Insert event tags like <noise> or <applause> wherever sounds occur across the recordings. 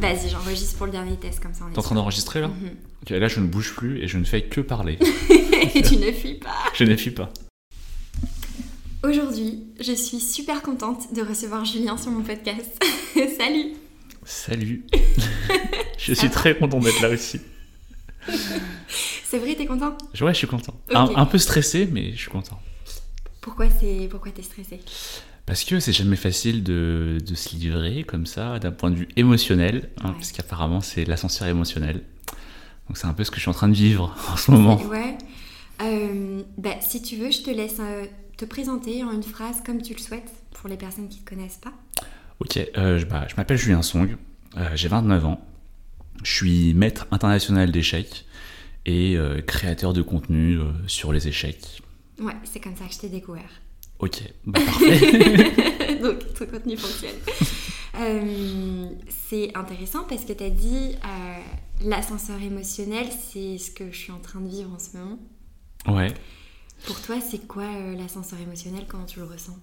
Vas-y, j'enregistre pour le dernier test comme ça. T'es en train d'enregistrer là. Ok, Là, je ne bouge plus et je ne fais que parler. <laughs> Et tu ne fuis pas je ne fuis pas. Aujourd'hui, je suis super contente de recevoir Julien sur mon podcast. <laughs> Salut Salut. <laughs> je suis très content d'être là aussi. C'est vrai, t'es content? Ouais, je suis content. Un, un peu stressé, mais je suis content. Pourquoi c'est pourquoi t'es stressé? Parce que c'est jamais facile de, de se livrer comme ça, d'un point de vue émotionnel, hein, Ouais. parce qu'apparemment c'est l'ascenseur émotionnel. Donc c'est un peu ce que je suis en train de vivre <laughs> en ce moment. Ouais. Euh, bah, si tu veux, je te laisse euh, te présenter en une phrase comme tu le souhaites pour les personnes qui ne te connaissent pas. Ok, euh, je, bah, je m'appelle Julien Song, j'ai 29 ans, je suis maître international d'échecs et créateur de contenu sur les échecs. Ouais, c'est comme ça que je t'ai découvert. Ok, bah, parfait. <laughs> Donc, ton contenu fonctionne. <laughs> Euh, c'est intéressant parce que tu as dit euh, l'ascenseur émotionnel, c'est ce que je suis en train de vivre en ce moment. ouais. Pour toi, c'est quoi euh, l'ascenseur émotionnel? Comment tu le ressens?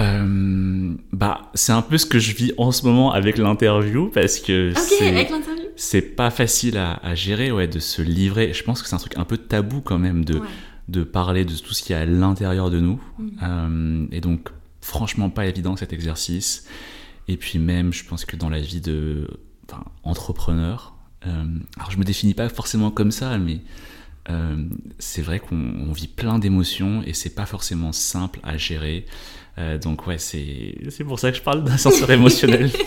Euh, bah, c'est un peu ce que je vis en ce moment avec l'interview parce que Ok, c'est pas facile à, à gérer, ouais, de se livrer. Je pense que c'est un truc un peu tabou quand même de, Ouais. De parler de tout ce qu'il y a à l'intérieur de nous. Mhm. Euh, et donc, franchement, pas évident cet exercice. Et puis même, je pense que dans la vie de enfin, entrepreneur, euh, alors je me définis pas forcément comme ça, mais euh, c'est vrai qu'on on vit plein d'émotions et c'est pas forcément simple à gérer. Euh, donc ouais, c'est c'est pour ça que je parle d'ascenseur émotionnel. <laughs>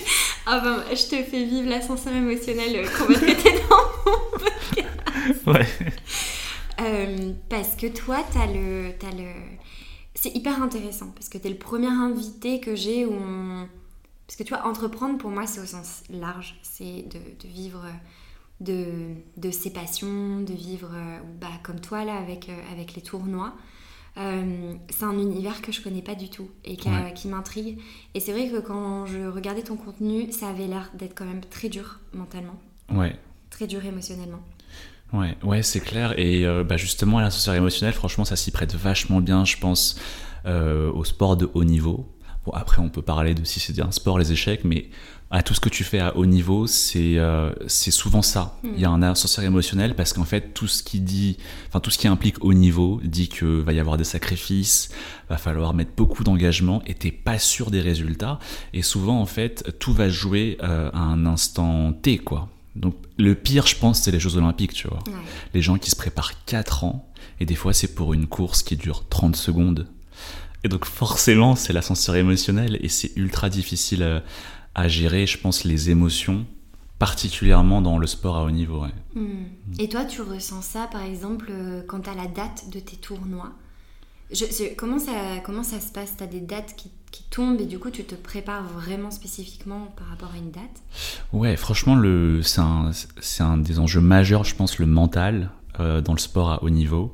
Ah ben, je te fais vivre l'ascenseur émotionnel qu'on va traiter dans ouais. Euh, parce que toi, t'as le, le... C'est hyper intéressant parce que t'es le premier invité que j'ai où on... Parce que tu vois, entreprendre pour moi, c'est au sens large. C'est de, de vivre de, de ses passions, de vivre euh, bah, comme toi là avec, euh, avec les tournois. Euh, c'est un univers que je connais pas du tout et qui, Ouais. qui m'intrigue. Et c'est vrai que quand je regardais ton contenu, ça avait l'air d'être quand même très dur mentalement, Ouais. très dur émotionnellement. Ouais, ouais, c'est clair. Et euh, bah justement, l'ascenseur émotionnel, franchement, ça s'y prête vachement bien, je pense, euh, au sport de haut niveau. Bon, après, on peut parler de si c'est un sport, les échecs, mais à tout ce que tu fais à haut niveau, c'est euh, c'est souvent ça. Mm. Il y a un ascenseur émotionnel parce qu'en fait, tout ce qui dit, enfin tout ce qui implique haut niveau dit que va y avoir des sacrifices, va falloir mettre beaucoup d'engagement et t'es pas sûr des résultats. Et souvent, en fait, tout va jouer euh, à un instant T, quoi. Donc, le pire, je pense, c'est les Jeux Olympiques, tu vois Ouais. les gens qui se préparent 4 ans, et des fois c'est pour une course qui dure 30 secondes. Et donc forcément c'est l'ascenseur émotionnel, et c'est ultra difficile à, à gérer, je pense, les émotions, particulièrement dans le sport à haut niveau. ouais. Hmm. Et toi, tu ressens ça, par exemple, euh, quand as la date de tes tournois? Je- je- comment, ça, comment ça se passe? Tu as des dates qui, qui tombent et du coup, tu te prépares vraiment spécifiquement par rapport à une date? Ouais, franchement, c'est, un, un des enjeux majeurs, je pense, le mental euh, dans le sport à haut niveau.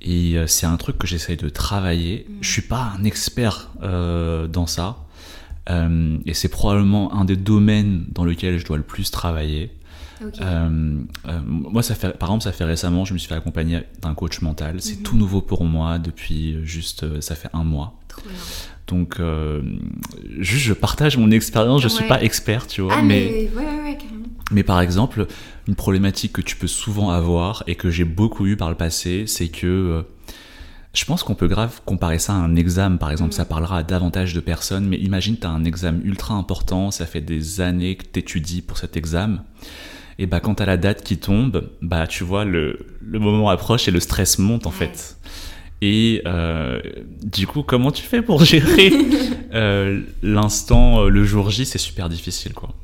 Et euh, c'est un truc que j'essaye de travailler. Mm. Je suis pas un expert euh, dans ça. Et c'est probablement un des domaines dans lequel je dois le plus travailler. Euh, euh, moi, ça fait, par exemple, ça fait récemment, je me suis fait accompagner d'un coach mental. C'est Mhm. tout nouveau pour moi depuis juste, euh, ça fait un mois. Trop bien. Donc, euh, juste, je partage mon expérience. Je suis Ouais. pas expert, tu vois, Ah, mais, mais, ouais, ouais, ouais, carrément. mais par exemple, une problématique que tu peux souvent avoir et que j'ai beaucoup eu par le passé, c'est que je pense qu'on peut grave comparer ça à un examen, par exemple. Mhm. Ça parlera à davantage de personnes, mais imagine, tu as un examen ultra important, ça fait des années que tu étudies pour cet examen. Et bah, quand as la date qui tombe, bah, tu vois, le, le moment approche et le stress monte, en fait. Et euh, du coup, comment tu fais pour <laughs> gérer euh, l'instant, euh, le jour J? C'est super difficile, quoi.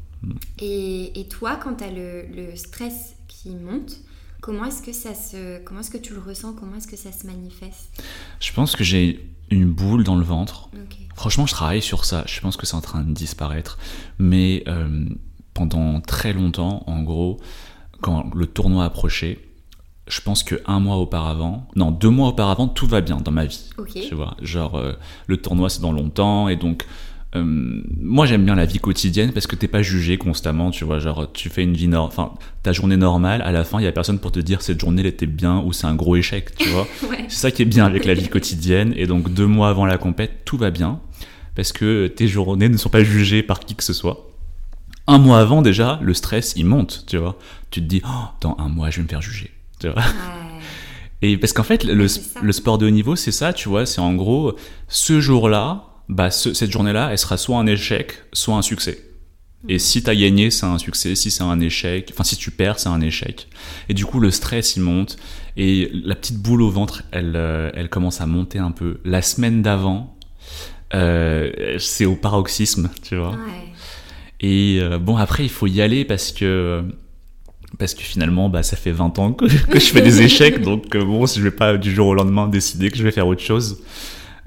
Et, et toi, quand tu as le, le stress qui monte, Comment est-ce que ça se, comment est-ce que tu le ressens? Comment est-ce que ça se manifeste? Je pense que j'ai une boule dans le ventre. Franchement, je travaille sur ça. Je pense que c'est en train de disparaître. Mais euh, pendant très longtemps, en gros, quand le tournoi approchait, je pense que un mois auparavant, non, deux mois auparavant, tout va bien dans ma vie. Tu vois, genre euh, le tournoi c'est dans longtemps et donc euh, moi j'aime bien la vie quotidienne parce que t'es pas jugé constamment, tu vois, genre tu fais une vie normale, enfin ta journée normale, à la fin il y a personne pour te dire cette journée elle était bien ou c'est un gros échec, tu vois. <laughs> C'est ça qui est bien avec la vie quotidienne et donc deux mois avant la compète tout va bien parce que tes journées ne sont pas jugées par qui que ce soit. Un mois avant déjà le stress il monte, tu vois. Tu te dis oh, dans un mois je vais me faire juger, tu vois. <laughs> Et parce qu'en fait le, le sport de haut niveau c'est ça, tu vois, c'est en gros ce jour-là bah, cette journée-là, elle sera soit un échec, soit un succès. Et si tu as gagné, c'est un succès. Si c'est un échec, enfin si tu perds, c'est un échec. Et du coup, le stress, il monte. Et la petite boule au ventre, elle, euh, elle commence à monter un peu. La semaine d'avant, euh, c'est au paroxysme, tu vois. Et euh, bon, après, il faut y aller parce que parce que finalement, bah, ça fait 20 ans que, <laughs> que je fais des échecs. <laughs> donc bon, si je vais pas du jour au lendemain décider que je vais faire autre chose.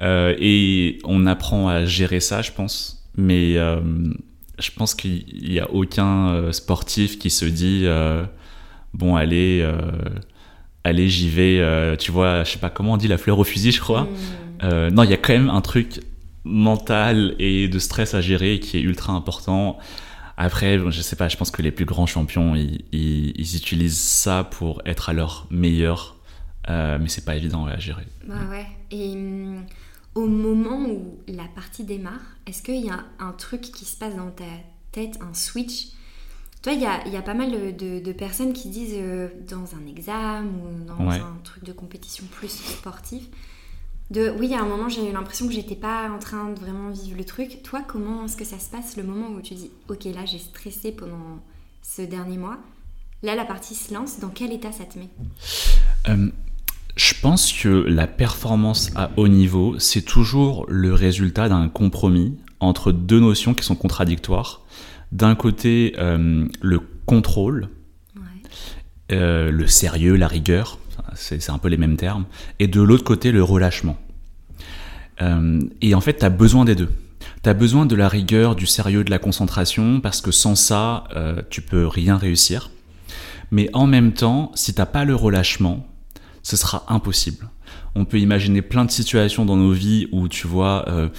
Euh, et on apprend à gérer ça, je pense. Mais euh, je pense qu'il n'y a aucun euh, sportif qui se dit bon, allez, allez, j'y vais. tu vois, je sais pas comment on dit la fleur au fusil, je crois. Mm. non, il y a quand même un truc mental et de stress à gérer qui est ultra important. Après, je sais pas, je pense que les plus grands champions, ils, ils, utilisent ça pour être à leur meilleur, mais c'est pas évident à gérer. Bah ouais. Et hum, au moment où la partie démarre, est-ce qu'il y a un truc qui se passe dans ta tête, un switch? Toi, il y a, pas mal de, personnes qui disent euh, dans un examen ou dans un truc de compétition plus sportif, de oui, à un moment, j'ai eu l'impression que j'étais pas en train de vraiment vivre le truc. Toi, comment est-ce que ça se passe le moment où tu dis, ok, là, j'ai stressé pendant ce dernier mois Là, la partie se lance. Dans quel état ça te met? Euh, je pense que la performance à haut niveau, c'est toujours le résultat d'un compromis entre deux notions qui sont contradictoires. D'un côté, euh, le contrôle, euh, le sérieux, la rigueur, c'est un peu les mêmes termes, et de l'autre côté, le relâchement. Euh, et en fait, tu as besoin des deux. Tu as besoin de la rigueur, du sérieux, de la concentration, parce que sans ça, tu peux rien réussir. Mais en même temps, si t'as pas le relâchement, ce sera impossible. On peut imaginer plein de situations dans nos vies où, tu vois, euh,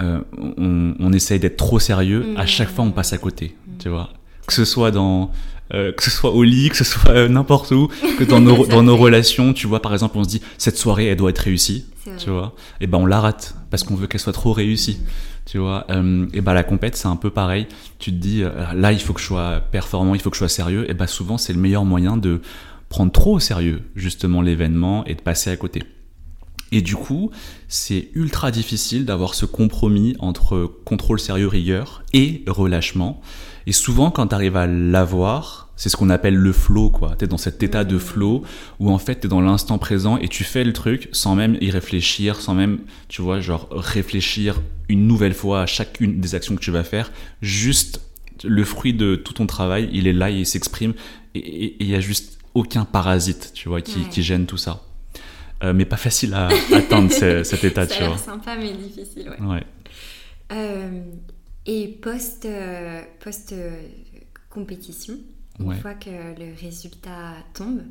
euh, on, essaye d'être trop sérieux, à chaque fois on passe à côté, tu vois. Que ce soit dans... Euh, que ce soit au lit, que ce soit n'importe où, que dans nos, dans nos relations, tu vois, par exemple, on se dit, cette soirée, elle doit être réussie, tu vois, et ben on la rate, parce qu'on veut qu'elle soit trop réussie, tu vois, et ben la compète, c'est un peu pareil, tu te dis, là, il faut que je sois performant, il faut que je sois sérieux, et ben souvent, c'est le meilleur moyen de prendre trop au sérieux justement l'événement et de passer à côté. Et du coup, c'est ultra difficile d'avoir ce compromis entre contrôle sérieux, rigueur et relâchement. Et souvent, quand tu arrives à l'avoir, c'est ce qu'on appelle le flow, quoi. Tu es dans cet état de flow où en fait tu es dans l'instant présent et tu fais le truc sans même y réfléchir, sans même, tu vois, genre réfléchir une nouvelle fois à chacune des actions que tu vas faire. Juste le fruit de tout ton travail, il est là, il s'exprime et il y a juste aucun parasite, tu vois, qui, gêne tout ça. Euh, mais pas facile à <laughs> atteindre cet état, ça tu vois. sympa mais difficile, ouais. ouais. Euh, et post, euh, post compétition, une fois que le résultat tombe,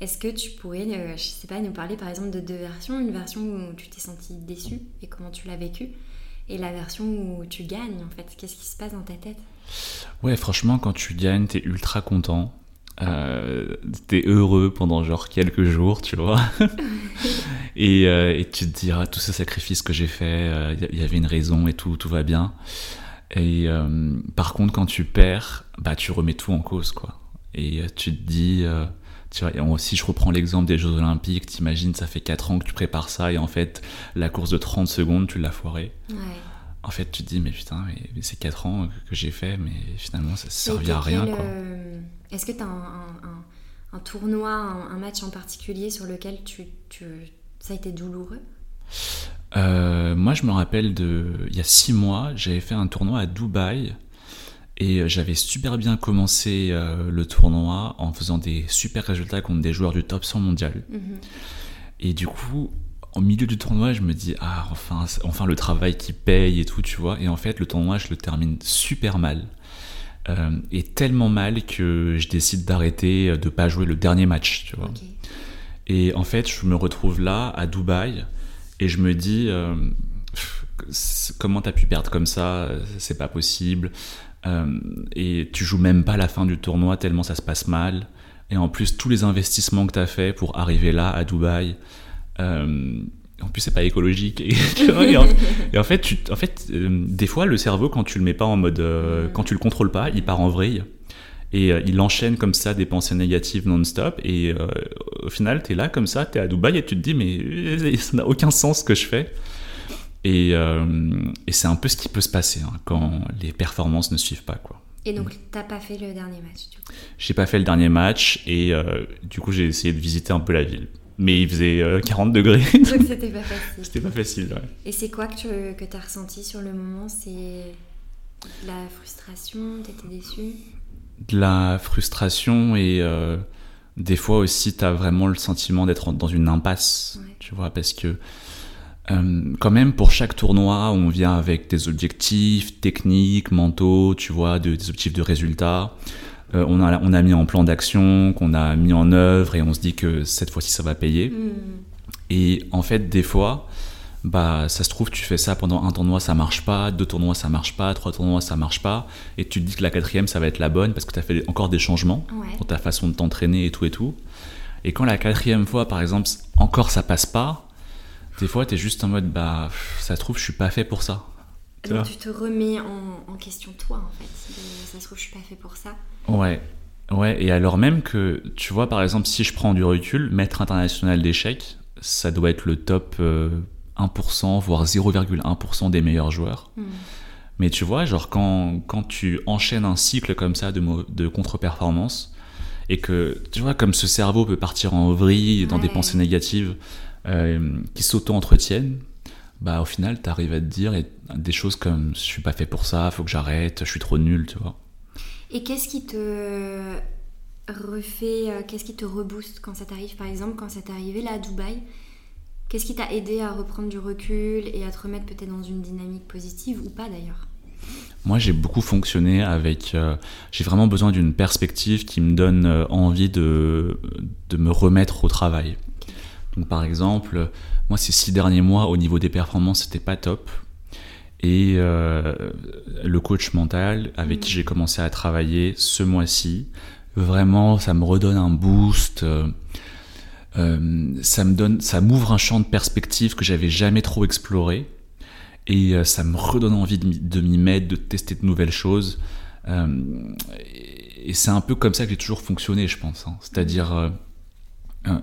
est-ce que tu pourrais, je sais pas, nous parler par exemple de deux versions, une version où tu t'es senti déçu et comment tu l'as vécu, et la version où tu gagnes en fait, qu'est-ce qui se passe dans ta tête? Ouais, franchement, quand tu gagnes, t'es ultra content. Euh, t'es heureux pendant genre quelques jours, tu vois. <laughs> et, euh, et, tu te dis, ah, tout ce sacrifice que j'ai fait, il euh, y, avait une raison et tout, tout va bien. Et par contre, quand tu perds, bah, tu remets tout en cause, quoi. Et tu te dis, tu vois, si je reprends l'exemple des Jeux Olympiques, t'imagines, ça fait 4 ans que tu prépares ça et en fait, la course de 30 secondes, tu l'as foirée. Ouais en fait, tu te dis, mais putain, mais, c'est 4 ans que, j'ai fait, mais finalement, ça ne servait à rien. Euh, est-ce que tu as un, tournoi, un, match en particulier sur lequel tu, ça a été douloureux? Euh, Moi, je me rappelle de. Il y a 6 mois, j'avais fait un tournoi à Dubaï. Et j'avais super bien commencé le tournoi en faisant des super résultats contre des joueurs du top 100 mondial. Mhm. Et du coup, au milieu du tournoi, je me dis, ah, enfin, enfin le travail qui paye et tout, tu vois. Et en fait, le tournoi, je le termine super mal. Euh, et tellement mal que je décide d'arrêter, de pas jouer le dernier match, tu vois. Et en fait, je me retrouve là, à Dubaï, et je me dis, euh, comment t'as pu perdre comme ça C'est pas possible. Euh, et tu joues même pas la fin du tournoi tellement ça se passe mal. Et en plus, tous les investissements que t'as fait pour arriver là, à Dubaï, euh, en plus, c'est pas écologique. <laughs> Et, en, et en fait, tu, en fait euh, des fois, le cerveau, quand tu le mets pas en mode. euh. Quand tu le contrôles pas, il part en vrille. Et euh, il enchaîne comme ça des pensées négatives non-stop. Et au final, tu es là comme ça, tu es à Dubaï et tu te dis, mais ça n'a aucun sens ce que je fais. Et, et c'est un peu ce qui peut se passer hein, quand les performances ne suivent pas. quoi. Et donc, t'as pas fait le dernier match, du coup? J'ai pas fait le dernier match et euh, du coup, j'ai essayé de visiter un peu la ville. Mais il faisait euh, 40 degrés. Donc, c'était pas facile. <laughs> C'était pas facile. ouais. Et c'est quoi que tu que as ressenti sur le moment? C'est de la frustration T'étais déçu de la frustration et euh, des fois aussi tu as vraiment le sentiment d'être dans une impasse, Ouais. tu vois, parce que euh, quand même pour chaque tournoi on vient avec des objectifs techniques, mentaux, tu vois, de- des objectifs de résultats. Euh, on, a, on a mis en plan d'action, qu'on a mis en œuvre et on se dit que cette fois-ci ça va payer. Hmm. Et en fait, des fois, bah, ça se trouve, tu fais ça pendant un tournoi, ça marche pas, deux tournois, ça marche pas, trois tournois, ça marche pas, et tu te dis que la quatrième, ça va être la bonne parce que tu as fait encore des changements Ouais. dans ta façon de t'entraîner et tout et tout. Et quand la quatrième fois, par exemple, encore ça passe pas, des fois, tu es juste en mode, bah, ça se trouve, je suis pas fait pour ça. Tu Donc, tu te remets en, en question toi, en fait. Ça se trouve, je suis pas fait pour ça. Ouais. Ouais, et alors même que, tu vois, par exemple, si je prends du recul, maître international d'échecs, ça doit être le top euh, 1%, voire 0,1% des meilleurs joueurs. Hmm. Mais tu vois, genre quand, quand tu enchaînes un cycle comme ça de, de contre-performance, et que, tu vois, comme ce cerveau peut partir en vrille dans des pensées négatives euh, qui s'auto-entretiennent, bah au final, tu arrives à te dire et- des choses comme je suis pas fait pour ça, faut que j'arrête, je suis trop nul, tu vois. Et qu'est-ce qui te refait, euh, qu'est-ce qui te rebooste quand ça t'arrive? Par exemple, quand ça t'est arrivé là à Dubaï, qu'est-ce qui t'a aidé à reprendre du recul et à te remettre peut-être dans une dynamique positive ou pas d'ailleurs? Moi, j'ai beaucoup fonctionné avec. euh, j'ai vraiment besoin d'une perspective qui me donne euh, envie de, de me remettre au travail. Donc, par exemple, moi, ces six derniers mois, au niveau des performances, c'était pas top. Et euh, le coach mental avec qui j'ai commencé à travailler ce mois-ci, vraiment, ça me redonne un boost. euh, euh, ça me donne, ça m'ouvre un champ de perspective que j'avais jamais trop exploré et euh, ça me redonne envie de m'y- mettre, de tester de nouvelles choses. Et et c'est un peu comme ça que j'ai toujours fonctionné, je pense. hein. C'est-à-dire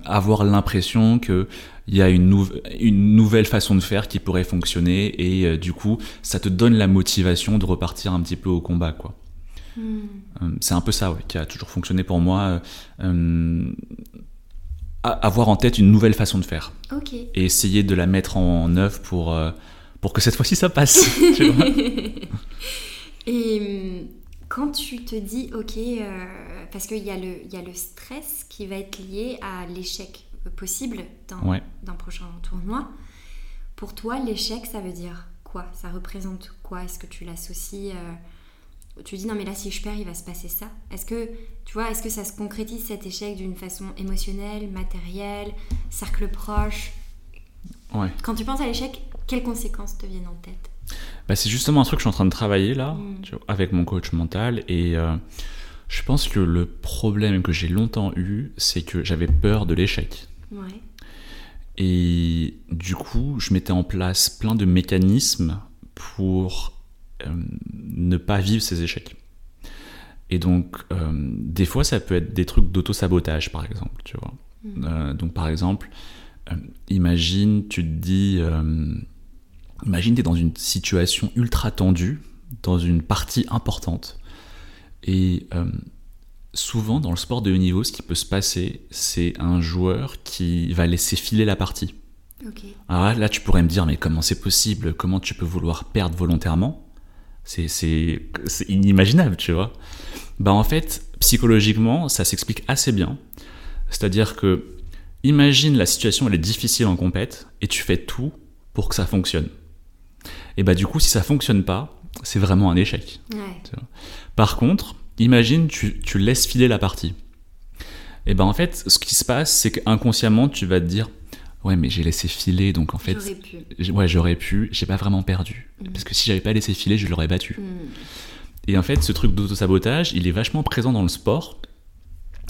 avoir l'impression qu'il y a une, nou- une nouvelle façon de faire qui pourrait fonctionner et euh, du coup, ça te donne la motivation de repartir un petit peu au combat, quoi. Hmm. Euh, C'est un peu ça ouais, qui a toujours fonctionné pour moi. euh, euh, a- avoir en tête une nouvelle façon de faire et essayer de la mettre en œuvre pour, euh, pour que cette fois-ci ça passe. <laughs> tu vois Et hum, quand tu te dis, ok, euh, parce qu'il y, a le- il y a le stress qui va être lié à l'échec possible d'un Ouais. prochain tournoi, pour toi, l'échec, ça veut dire quoi? Ça représente quoi? Est-ce que tu l'associes euh, Tu dis, non, mais là, si je perds, il va se passer ça? Est-ce que, tu vois, est-ce que ça se concrétise cet échec d'une façon émotionnelle, matérielle, cercle proche? Ouais. Quand tu penses à l'échec, quelles conséquences te viennent en tête? Bah, c'est justement un truc que je suis en train de travailler là, Mm. tu vois, avec mon coach mental. Et euh, je pense que le problème que j'ai longtemps eu, c'est que j'avais peur de l'échec. Ouais. Et du coup, je mettais en place plein de mécanismes pour euh, ne pas vivre ces échecs. Et donc, euh, des fois, ça peut être des trucs d'auto-sabotage, par exemple, tu vois. Mm. Donc, par exemple, imagine, tu te dis, imagine, tu es dans une situation ultra tendue, dans une partie importante. Et euh, souvent, dans le sport de haut niveau, ce qui peut se passer, c'est un joueur qui va laisser filer la partie. Alors là, là, tu pourrais me dire, mais comment c'est possible? Comment tu peux vouloir perdre volontairement? C'est inimaginable, tu vois. Bah en fait, psychologiquement, ça s'explique assez bien. C'est-à-dire que, imagine la situation, elle est difficile en compète, et tu fais tout pour que ça fonctionne. Et bah du coup, si ça fonctionne pas, c'est vraiment un échec. Par contre, imagine, tu, tu laisses filer la partie. Et ben en fait, ce qui se passe, c'est qu'inconsciemment, tu vas te dire, ouais, mais j'ai laissé filer, donc en fait, J'aurais pu. ouais, j'aurais pu, j'ai pas vraiment perdu, Mm. parce que si j'avais pas laissé filer, je l'aurais battu. Hmm. Et en fait, ce truc d'auto-sabotage, il est vachement présent dans le sport,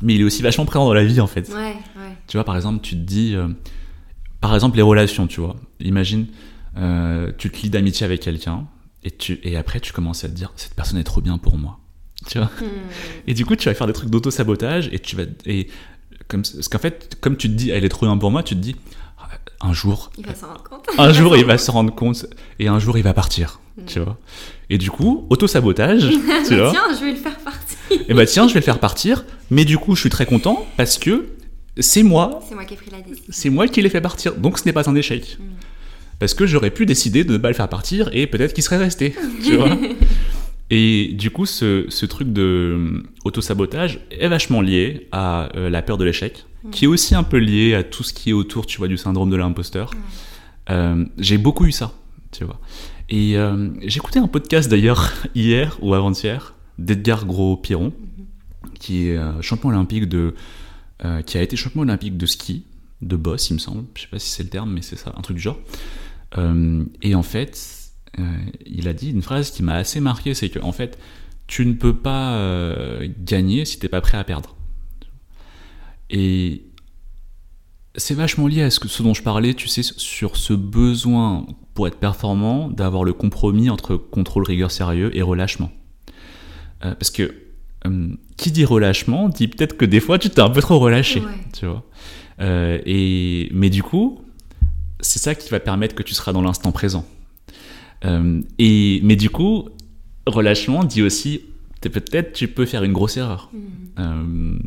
mais il est aussi vachement présent dans la vie, en fait. Ouais, ouais. Tu vois, par exemple, tu te dis, euh, par exemple, les relations, tu vois. Imagine, euh, tu te lis d'amitié avec quelqu'un, et, tu, et après, tu commences à te dire, cette personne est trop bien pour moi. Tu vois Hmm. Et du coup, tu vas faire des trucs d'auto-sabotage, et tu vas. Et comme, parce qu'en fait, comme tu te dis, elle est trop bien pour moi, tu te dis, ah, un jour, Il va s'en rendre compte. <laughs> un jour, il va se rendre compte, et un jour, il va partir. Tu vois Et du coup, auto-sabotage, <laughs> tu vois Tiens, je vais le faire partie. Et bah tiens, je vais le faire partir, mais du coup, je suis très content parce que c'est moi, C'est moi qui ai pris la décision. c'est moi qui l'ai fait partir. Donc ce n'est pas un échec. Mm. Parce que j'aurais pu décider de ne pas le faire partir et peut-être qu'il serait resté. <laughs> Tu vois Et du coup, ce, ce truc de euh, auto-sabotage est vachement lié à euh, la peur de l'échec, qui est aussi un peu lié à tout ce qui est autour, tu vois, du syndrome de l'imposteur. Euh, j'ai beaucoup eu ça, tu vois. Et euh, écouté un podcast d'ailleurs <laughs> hier ou avant-hier d'Edgar Gros-Piron, qui est champion olympique de, qui a été champion olympique de ski, de boss, il me semble. Je sais pas si c'est le terme, mais c'est ça, un truc du genre. Euh, et en fait, euh, il a dit une phrase qui m'a assez marqué, c'est que en fait, tu ne peux pas euh, gagner si t'es pas prêt à perdre. Et c'est vachement lié à ce, que, ce dont je parlais, tu sais, sur ce besoin pour être performant d'avoir le compromis entre contrôle, rigueur, sérieux et relâchement. Euh, parce que euh, qui dit relâchement dit peut-être que des fois tu t'es un peu trop relâché, Ouais. tu vois. Euh, et mais du coup, c'est ça qui va permettre que tu seras dans l'instant présent. Euh, et mais du coup, relâchement dit aussi peut-être tu peux faire une grosse erreur. Euh,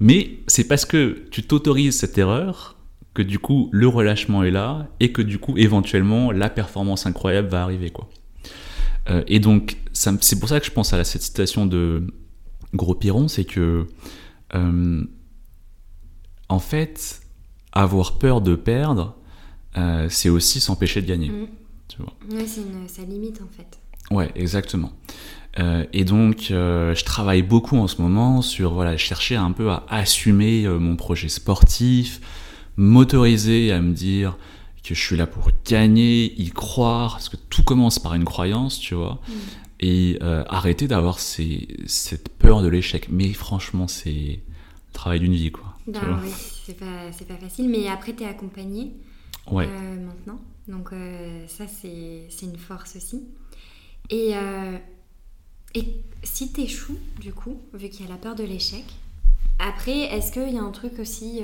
mais c'est parce que tu t'autorises cette erreur que du coup le relâchement est là et que du coup éventuellement la performance incroyable va arriver quoi. Euh, et donc c'est pour ça que je pense à la- cette citation de Gros Piron, c'est que en fait avoir peur de perdre, euh, c'est aussi s'empêcher de gagner. Mm. Tu vois. Ouais, c'est ça limite en fait. Ouais, exactement. Euh, et donc, euh, je travaille beaucoup en ce moment sur voilà, chercher un peu à assumer mon projet sportif, m'autoriser à me dire que je suis là pour gagner, y croire, parce que tout commence par une croyance, tu vois, et euh, arrêter d'avoir cette peur de l'échec. Mais franchement, c'est le travail d'une vie, quoi. Ben oui, c'est pas, pas facile, mais après t'es accompagné Ouais. euh, maintenant. Donc euh, ça c'est, une force aussi. Et, euh, et si t'échoues, du coup, vu qu'il y a la peur de l'échec, après est-ce qu'il y a un truc aussi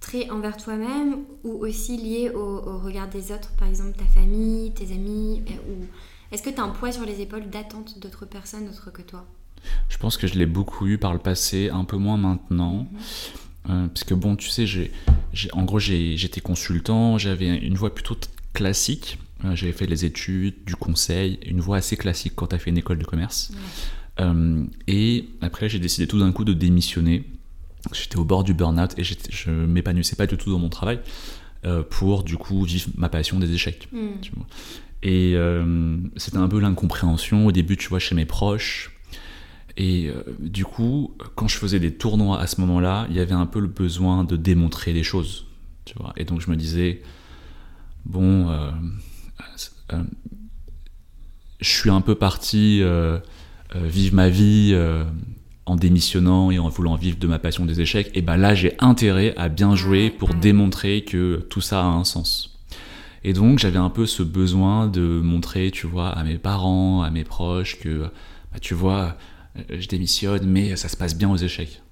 très envers toi-même ou aussi lié au, au regard des autres, par exemple ta famille, tes amis, ou est-ce que t'as un poids sur les épaules d'attente d'autres personnes autres que toi? Je pense que je l'ai beaucoup eu par le passé, un peu moins maintenant. Euh, parce que bon, tu sais, j'ai, en gros, j'ai- j'étais consultant, j'avais une voie plutôt classique. Euh, j'avais fait les études, du conseil, une voie assez classique quand tu as fait une école de commerce. Euh, et après, j'ai décidé tout d'un coup de démissionner. J'étais au bord du burn-out et je m'épanouissais pas du tout dans mon travail euh, pour du coup vivre ma passion des échecs. Hmm. tu vois. Et euh, c'était un peu l'incompréhension au début, tu vois, chez mes proches. Et euh, du coup, quand je faisais des tournois à ce moment-là, il y avait un peu le besoin de démontrer des choses, tu vois. Et donc je me disais, bon, euh, euh, je suis un peu parti vivre ma vie en démissionnant et en voulant vivre de ma passion des échecs. Et ben là, j'ai intérêt à bien jouer pour démontrer que tout ça a un sens. Et donc j'avais un peu ce besoin de montrer, tu vois, à mes parents, à mes proches que, bah, tu vois, je démissionne, mais ça se passe bien aux échecs.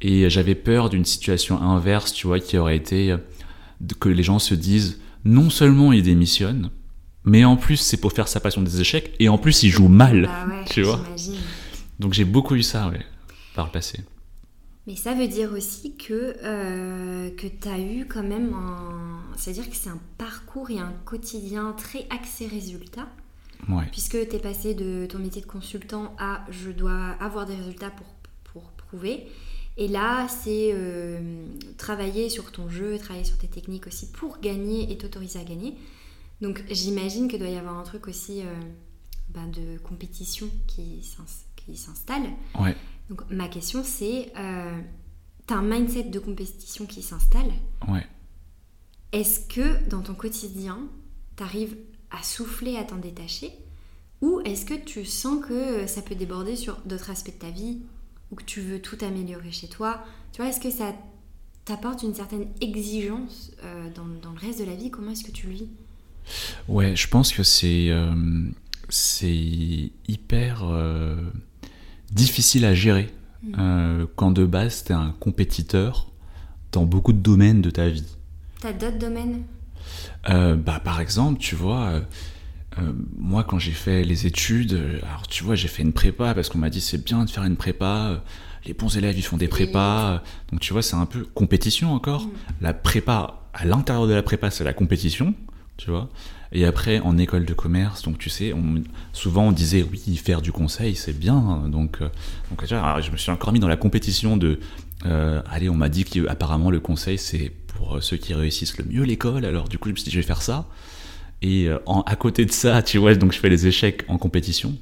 Et j'avais peur d'une situation inverse, tu vois, qui aurait été euh, que les gens se disent, non seulement il démissionne, mais en plus c'est pour faire sa passion des échecs, et en plus il joue mal, Bah ouais, <laughs> tu vois. Donc j'ai beaucoup eu ça, ouais, par le passé. Mais ça veut dire aussi que, euh, que tu as eu quand même un... C'est-à-dire que c'est un parcours et un quotidien très axé résultat. Ouais. puisque tu es passé de ton métier de consultant à je dois avoir des résultats pour, pour prouver. Et là, c'est euh, travailler sur ton jeu, travailler sur tes techniques aussi pour gagner et t'autoriser à gagner. Donc j'imagine que doit y avoir un truc aussi euh, ben, de compétition qui s'ins- qui s'installe. Ouais. Donc ma question c'est, euh, tu as un mindset de compétition qui s'installe. Ouais. Est-ce que dans ton quotidien, tu arrives à souffler, à t'en détacher Ou est-ce que tu sens que ça peut déborder sur d'autres aspects de ta vie Ou que tu veux tout améliorer chez toi? Tu vois, est-ce que ça t'apporte une certaine exigence euh, dans, dans le reste de la vie? Comment est-ce que tu le vis? Ouais, je pense que c'est euh, c'est hyper euh, difficile à gérer. Mm. euh, quand de base t'es un compétiteur dans beaucoup de domaines de ta vie. T'as d'autres domaines? Euh, bah, par exemple, tu vois, euh, euh, moi quand j'ai fait les études, alors tu vois, j'ai fait une prépa parce qu'on m'a dit c'est bien de faire une prépa. Les bons élèves ils font des prépas, donc tu vois c'est un peu compétition encore. Mm. La prépa, à l'intérieur de la prépa c'est la compétition, tu vois. Et après en école de commerce, donc tu sais, on, souvent on disait oui faire du conseil c'est bien, donc euh, donc alors, je me suis encore mis dans la compétition de, euh, allez on m'a dit qu'apparemment le conseil c'est pour euh, ceux qui réussissent le mieux l'école, alors du coup je me suis dit je vais faire ça. Et euh, en- à côté de ça, tu vois, donc je fais les échecs en compétition.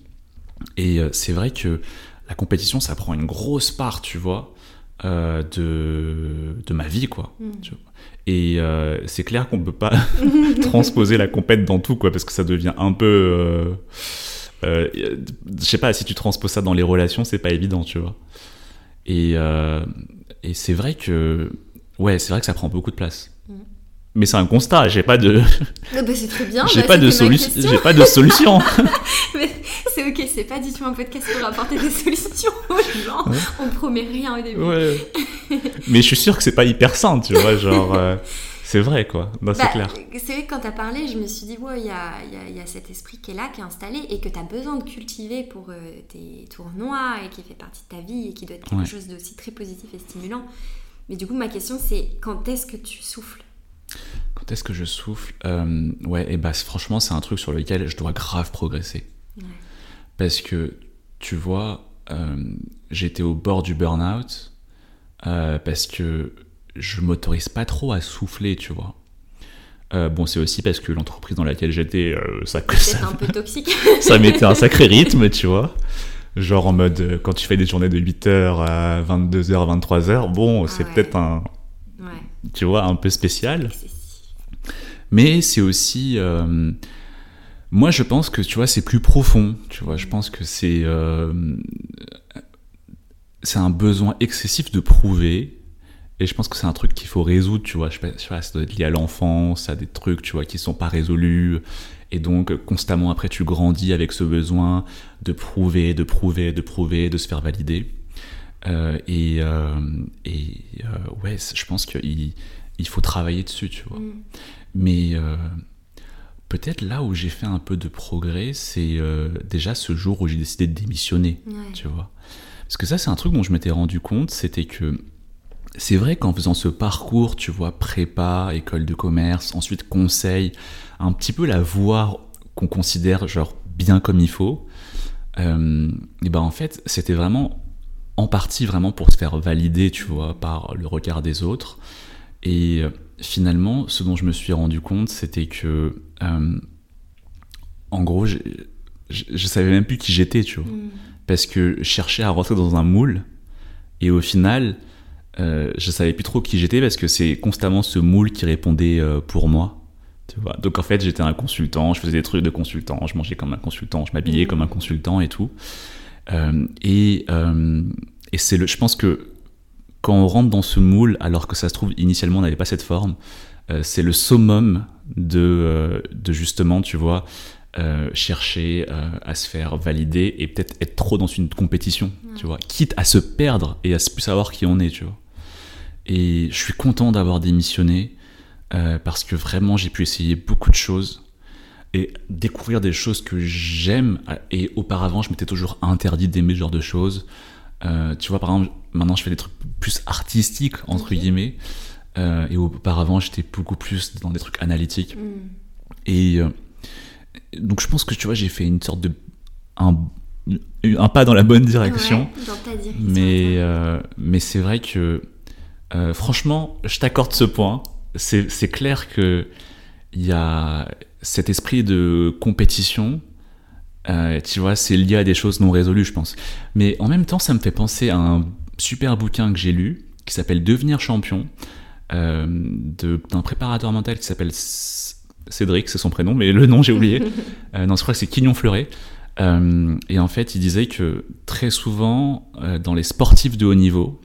Et euh, c'est vrai que la compétition, ça prend une grosse part, tu vois, euh, de, de ma vie, quoi. Mm. tu vois. Et euh, c'est clair qu'on peut pas <laughs> transposer la compète dans tout, quoi, parce que ça devient un peu... euh, je sais pas, si tu transposes ça dans les relations, c'est pas évident, tu vois. Et, et c'est vrai que... Ouais, c'est vrai que ça prend beaucoup de place. Mm. Mais c'est un constat, j'ai pas de... <laughs> Ah bah, C'est très bien, <laughs> J'ai bah, pas, de. J'ai pas de solution. <laughs> Mais c'est ok, c'est pas du tout un podcast pour apporter des solutions aux gens. Ouais. On promet rien au début. ouais. Mais je suis sûr que c'est pas hyper sain, tu vois. Genre, euh, c'est vrai, quoi. C'est Bah, clair. C'est vrai que quand t'as parlé, je me suis dit, ouais, il y a, y a- y a cet esprit qui est là, qui est installé et que t'as besoin de cultiver pour euh, tes tournois et qui fait partie de ta vie et qui doit être quelque Ouais. chose d'aussi très positif et stimulant. Mais du coup, ma question, c'est quand est-ce que tu souffles? Quand est-ce que je souffle? Euh, Ouais, et bah, franchement, c'est un truc sur lequel je dois grave progresser. Ouais. Parce que, tu vois, euh, j'étais au bord du burn-out euh, parce que je m'autorise pas trop à souffler, tu vois. Euh, bon, c'est aussi parce que l'entreprise dans laquelle j'étais, euh, ça, <laughs> ça, un peu toxique. ça mettait un sacré rythme, tu vois. Genre en mode, euh, quand tu fais des journées de 8h à 22h, 23h, bon, c'est ouais. peut-être un, ouais, tu vois, un peu spécial. Mais c'est aussi... euh, moi, je pense que, tu vois, c'est plus profond, tu vois. Je pense que c'est... euh, c'est un besoin excessif de prouver. Et je pense que c'est un truc qu'il faut résoudre, tu vois. Je sais pas, je sais pas, ça doit être lié à l'enfance, à des trucs, tu vois, qui sont pas résolus. Et donc, constamment, après, tu grandis avec ce besoin de prouver, de prouver, de prouver, de se faire valider. Euh, et euh, et euh, ouais, je pense qu'il il faut travailler dessus, tu vois. Mm. Mais peut-être là où j'ai fait un peu de progrès, c'est déjà ce jour où j'ai décidé de démissionner, Ouais. tu vois. Parce que ça, c'est un truc dont je m'étais rendu compte, c'était que c'est vrai qu'en faisant ce parcours, tu vois, prépa, école de commerce, ensuite conseil, un petit peu la voie qu'on considère genre bien comme il faut, euh, et ben en fait, c'était vraiment en partie vraiment pour se faire valider, tu vois, par le regard des autres. Et euh, finalement, ce dont je me suis rendu compte, c'était que, euh, en gros, j'ai- je, je savais même plus qui j'étais, tu vois, Mm. parce que je cherchais à rentrer dans un moule, et au final, euh, je savais plus trop qui j'étais parce que c'est constamment ce moule qui répondait euh, pour moi. Tu vois. Donc en fait, j'étais un consultant, je faisais des trucs de consultant, je mangeais comme un consultant, je m'habillais Mhm. comme un consultant et tout. Euh, et euh, et c'est le, je pense que quand on rentre dans ce moule, alors que ça se trouve initialement on n'avait pas cette forme, c'est le summum de, de justement, tu vois, euh, chercher euh, à se faire valider et peut-être être trop dans une compétition, tu vois, quitte à se perdre et à se plus savoir qui on est, tu vois. Et je suis content d'avoir démissionné euh, parce que vraiment j'ai pu essayer beaucoup de choses et découvrir des choses que j'aime. Et auparavant, je m'étais toujours interdit d'aimer ce genre de choses. Euh, tu vois, par exemple, maintenant je fais des trucs plus artistiques, entre guillemets. Euh, et auparavant, j'étais beaucoup plus dans des trucs analytiques. Mm. Et, Donc je pense que tu vois, j'ai fait une sorte de. Un, un pas dans la bonne direction. Ouais, dans ta direction. Mais, mais c'est vrai que, euh, franchement, je t'accorde ce point. C'est clair que il y a cet esprit de compétition. euh, tu vois, c'est lié à des choses non résolues, je pense. Mais en même temps, ça me fait penser à un super bouquin que j'ai lu qui s'appelle Devenir champion euh, de- d'un préparateur mental qui s'appelle Cédric, c'est son prénom, mais le nom j'ai oublié. <laughs> Non, je crois que c'est Quignon Fleuret. Et en fait, il disait que très souvent, dans les sportifs de haut niveau,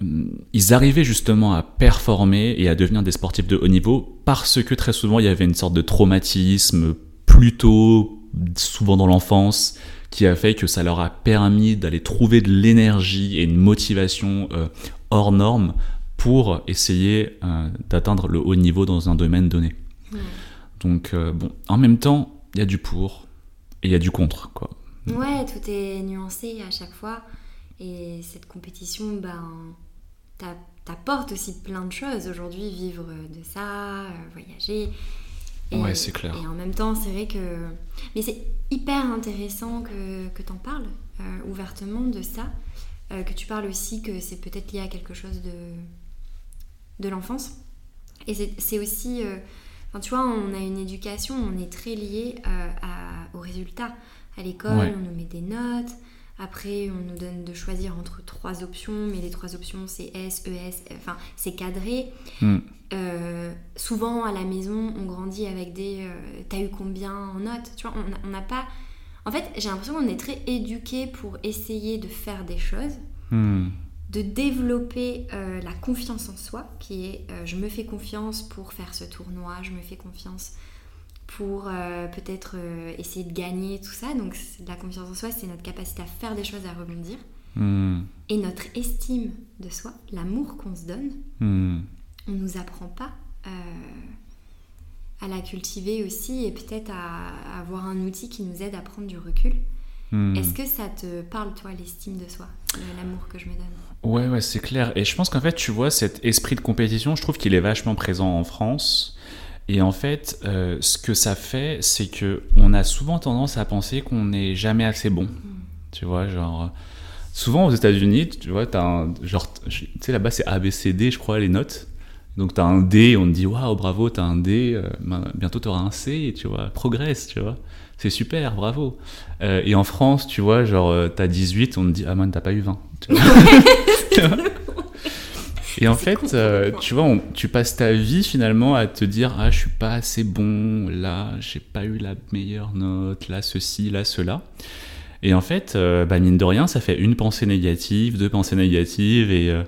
ils arrivaient justement à performer et à devenir des sportifs de haut niveau parce que très souvent, il y avait une sorte de traumatisme plutôt souvent dans l'enfance qui a fait que ça leur a permis d'aller trouver de l'énergie et une motivation euh, hors norme pour essayer euh, d'atteindre le haut niveau dans un domaine donné. Donc, euh, bon, en même temps, il y a du pour et il y a du contre, quoi. Ouais, tout est nuancé à chaque fois. Et cette compétition, ben, t'apporte aussi plein de choses. Aujourd'hui, vivre de ça, euh, voyager. Et, Ouais, c'est clair. Et en même temps, c'est vrai que. Mais c'est hyper intéressant que, que t'en parles euh, ouvertement de ça. Euh, que tu parles aussi que c'est peut-être lié à quelque chose de, de l'enfance. Et c'est- aussi. euh, Enfin, tu vois, on a une éducation, on est très lié à- aux résultats. À l'école, Ouais. on nous met des notes. Après, on nous donne de choisir entre trois options, mais les trois options, c'est S, ES, enfin, c'est cadré. Hmm. Euh, souvent, à la maison, on grandit avec des euh, T'as eu combien en notes Tu vois, on n'a- pas. En fait, j'ai l'impression qu'on est très éduqué pour essayer de faire des choses, Hmm. de développer euh, la confiance en soi, qui est je me fais confiance pour faire ce tournoi, je me fais confiance pour euh, peut-être euh, essayer de gagner, tout ça. Donc, la confiance en soi, c'est notre capacité à faire des choses, à rebondir. Hmm. Et notre estime de soi, l'amour qu'on se donne, Hmm. on nous apprend pas euh, à la cultiver aussi et peut-être à, à avoir un outil qui nous aide à prendre du recul. Hmm. Est-ce que ça te parle, toi, l'estime de soi, l'amour que je me donne? Ouais, ouais, c'est clair. Et je pense qu'en fait, tu vois, cet esprit de compétition, je trouve qu'il est vachement présent en France. Et en fait, euh, ce que ça fait, c'est que on a souvent tendance à penser qu'on n'est jamais assez bon. Tu vois, genre. Souvent aux États-Unis, tu vois, t'as un. Genre, tu sais, là-bas, c'est A, B, C, D, je crois, les notes. Donc, t'as un D, on te dit, waouh, bravo, t'as un D, euh, ben, bientôt t'auras un C, tu vois, progresse, tu vois. C'est super, bravo. Euh, et en France, tu vois, genre, euh, t'as 18, on te dit, ah man, t'as pas eu 20. Tu vois <laughs> Tu vois et en fait, euh, tu vois, on- tu passes ta vie finalement à te dire, ah, je suis pas assez bon, là, j'ai pas eu la meilleure note, là, ceci, là, cela. Et en fait, euh, bah, mine de rien, ça fait une pensée négative, deux pensées négatives, et euh,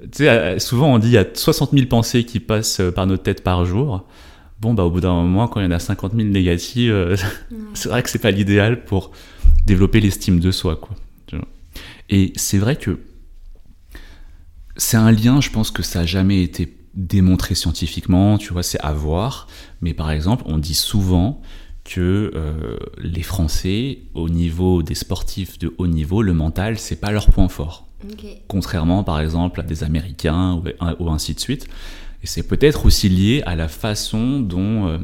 tu sais, euh, souvent on dit il y a 60 000 pensées qui passent par notre tête par jour. Bon, bah, au bout d'un moment, quand il y en a 50 000 négatives, euh, <laughs> c'est vrai que c'est pas l'idéal pour développer l'estime de soi, quoi. Et c'est vrai que c'est un lien, je pense que ça a jamais été démontré scientifiquement, tu vois, c'est à voir. Mais par exemple, on dit souvent que euh, les Français, au niveau des sportifs de haut niveau, le mental, c'est pas leur point fort. Contrairement, par exemple, à des Américains ou, ou ainsi de suite. Et c'est peut-être aussi lié à la façon dont euh,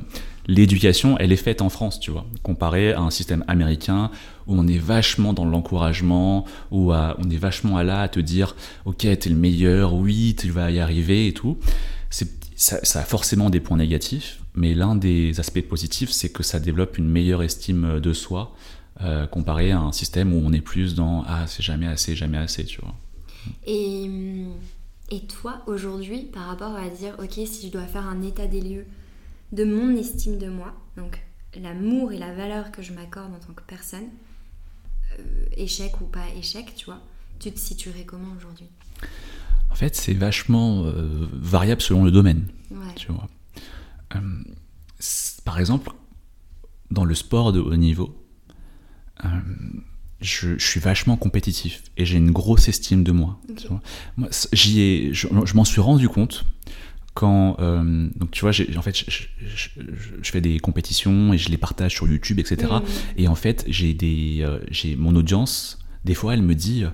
l'éducation, elle est faite en France, tu vois, comparé à un système américain où on est vachement dans l'encouragement, où on est vachement à là à te dire, ok, t'es le meilleur, oui, tu vas y arriver et tout. C'est, ça, a forcément des points négatifs, mais l'un des aspects positifs, c'est que ça développe une meilleure estime de soi euh, comparé à un système où on est plus dans, ah, c'est jamais assez, jamais assez, tu vois. Et, et toi, aujourd'hui, par rapport à dire, ok, si je dois faire un état des lieux de mon estime de moi, donc l'amour et la valeur que je m'accorde en tant que personne, euh, échec ou pas échec, tu vois, tu te situerais comment aujourd'hui? En fait, c'est vachement euh, variable selon le domaine, Ouais. tu vois. Euh, par exemple, dans le sport de haut niveau, je, je suis vachement compétitif et j'ai une grosse estime de moi. Ok. tu vois. Moi, j'y ai, je, je m'en suis rendu compte quand, euh, donc tu vois, en fait, je, je- je- je fais des compétitions et je les partage sur YouTube, etc. Mhm. Et en fait, j'ai des, euh, j'ai mon audience. Des fois, elle me dit,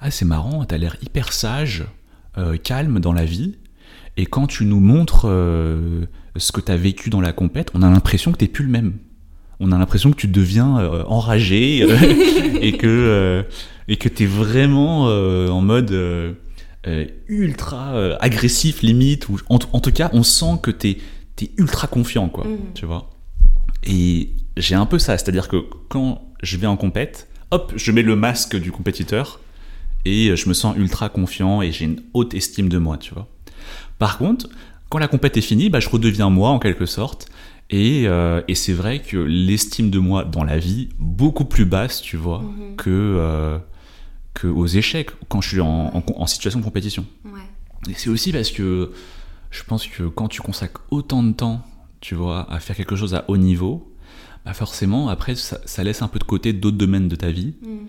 ah c'est marrant, t'as l'air hyper sage, euh, calme dans la vie. Et quand tu nous montres ce que t'as vécu dans la compète, on a l'impression que t'es plus le même. on a l'impression que tu deviens enragé <laughs> et que et que t'es vraiment en mode ultra euh, agressif limite ou en, en tout cas on sent que t'es es ultra confiant quoi Mhm. tu vois et j'ai un peu ça c'est à dire que quand je vais en compète hop je mets le masque du compétiteur et je me sens ultra confiant et j'ai une haute estime de moi tu vois par contre quand la compète est finie bah, je redeviens moi en quelque sorte et, euh, et c'est vrai que l'estime de moi dans la vie beaucoup plus basse tu vois Mhm. que euh, que aux échecs quand je suis en, en- en situation de compétition Ouais. et c'est aussi parce que je pense que quand tu consacres autant de temps, tu vois, à faire quelque chose à haut niveau, bah forcément, après, ça, ça laisse un peu de côté d'autres domaines de ta vie. Mm.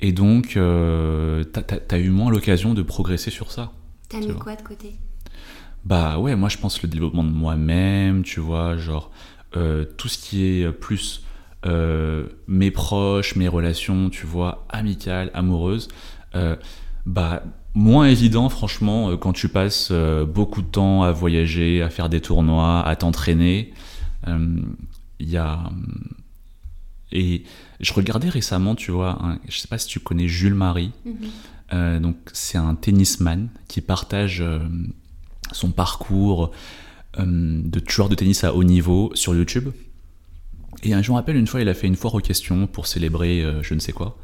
Et donc, euh, t'as- t'as eu moins l'occasion de progresser sur ça. T'as mis vois. quoi de côté? Bah ouais, moi je pense le développement de moi-même, tu vois, genre euh, tout ce qui est plus euh, mes proches, mes relations, tu vois, amicales, amoureuses, euh, bah moins évident franchement euh, quand tu passes euh, beaucoup de temps à voyager, à faire des tournois, à t'entraîner. Il y a et je regardais récemment, tu vois, un- je sais pas si tu connais Jules Marie. Mhm. Donc c'est un tennisman qui partage son parcours de joueur de tennis à haut niveau sur YouTube. Et je me rappelle une fois, il a fait une foire aux questions pour célébrer euh, je ne sais quoi.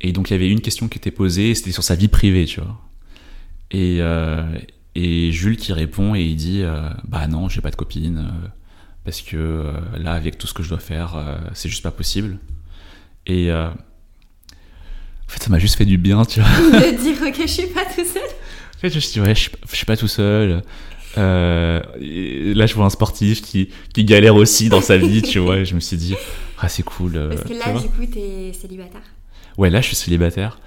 Et donc il y avait une question qui était posée, c'était sur sa vie privée, tu vois. Et, euh, et Jules qui répond et il dit euh, Bah non, j'ai pas de copine, parce que là, avec tout ce que je dois faire, c'est juste pas possible. Et en fait, ça m'a juste fait du bien, tu vois. <laughs> De dire, ok, je suis pas tout seul. En fait, je me suis dit, ouais, je suis pas, je suis pas tout seul. Euh, et là, je vois un sportif qui, qui galère aussi dans sa vie, tu vois. Et je me suis dit, ah, c'est cool. euh, Parce que là, du coup, t'es célibataire. Ouais, là, je suis célibataire.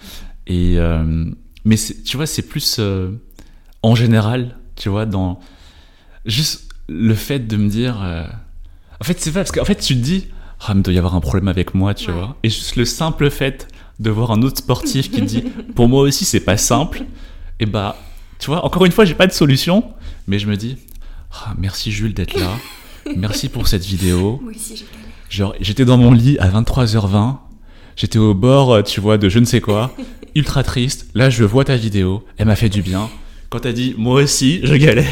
Et, euh, mais tu vois, c'est plus en général, tu vois, dans juste le fait de me dire. En fait, c'est vrai, parce qu'en fait, tu te dis, ah, mais il doit y avoir un problème avec moi, tu Ouais. vois. Et juste le simple fait de voir un autre sportif qui te dit, <laughs> pour moi aussi, c'est pas simple, et bah, tu vois, encore une fois, j'ai pas de solution, mais je me dis, ah, merci Jules d'être là. <laughs> Merci pour cette vidéo. Moi aussi, j'ai. Genre, j'étais dans mon lit à 23h20, j'étais au bord, euh, tu vois, de je ne sais quoi, <laughs> ultra triste. Là, je vois ta vidéo, elle m'a fait du bien. Quand t'as dit, moi aussi, je galère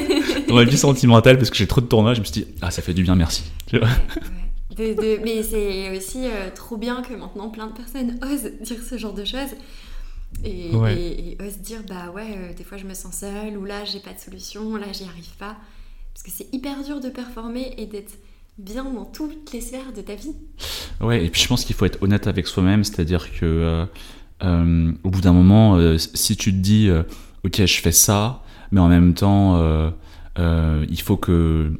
<laughs> dans ma vie sentimentale parce que j'ai trop de tournois, je me suis dit, ah, ça fait du bien, merci. Tu vois Ouais. De- de- mais c'est aussi euh, trop bien que maintenant plein de personnes osent dire ce genre de choses et, Ouais. et- et osent dire bah ouais euh, des fois je me sens seule ou là j'ai pas de solution là j'y arrive pas parce que c'est hyper dur de performer et d'être bien dans toutes les sphères de ta vie Ouais, et puis je pense qu'il faut être honnête avec soi-même, c'est-à-dire que euh, euh, au bout d'un moment, euh, si tu te dis, euh, ok, je fais ça, mais en même temps, euh, euh, il faut que,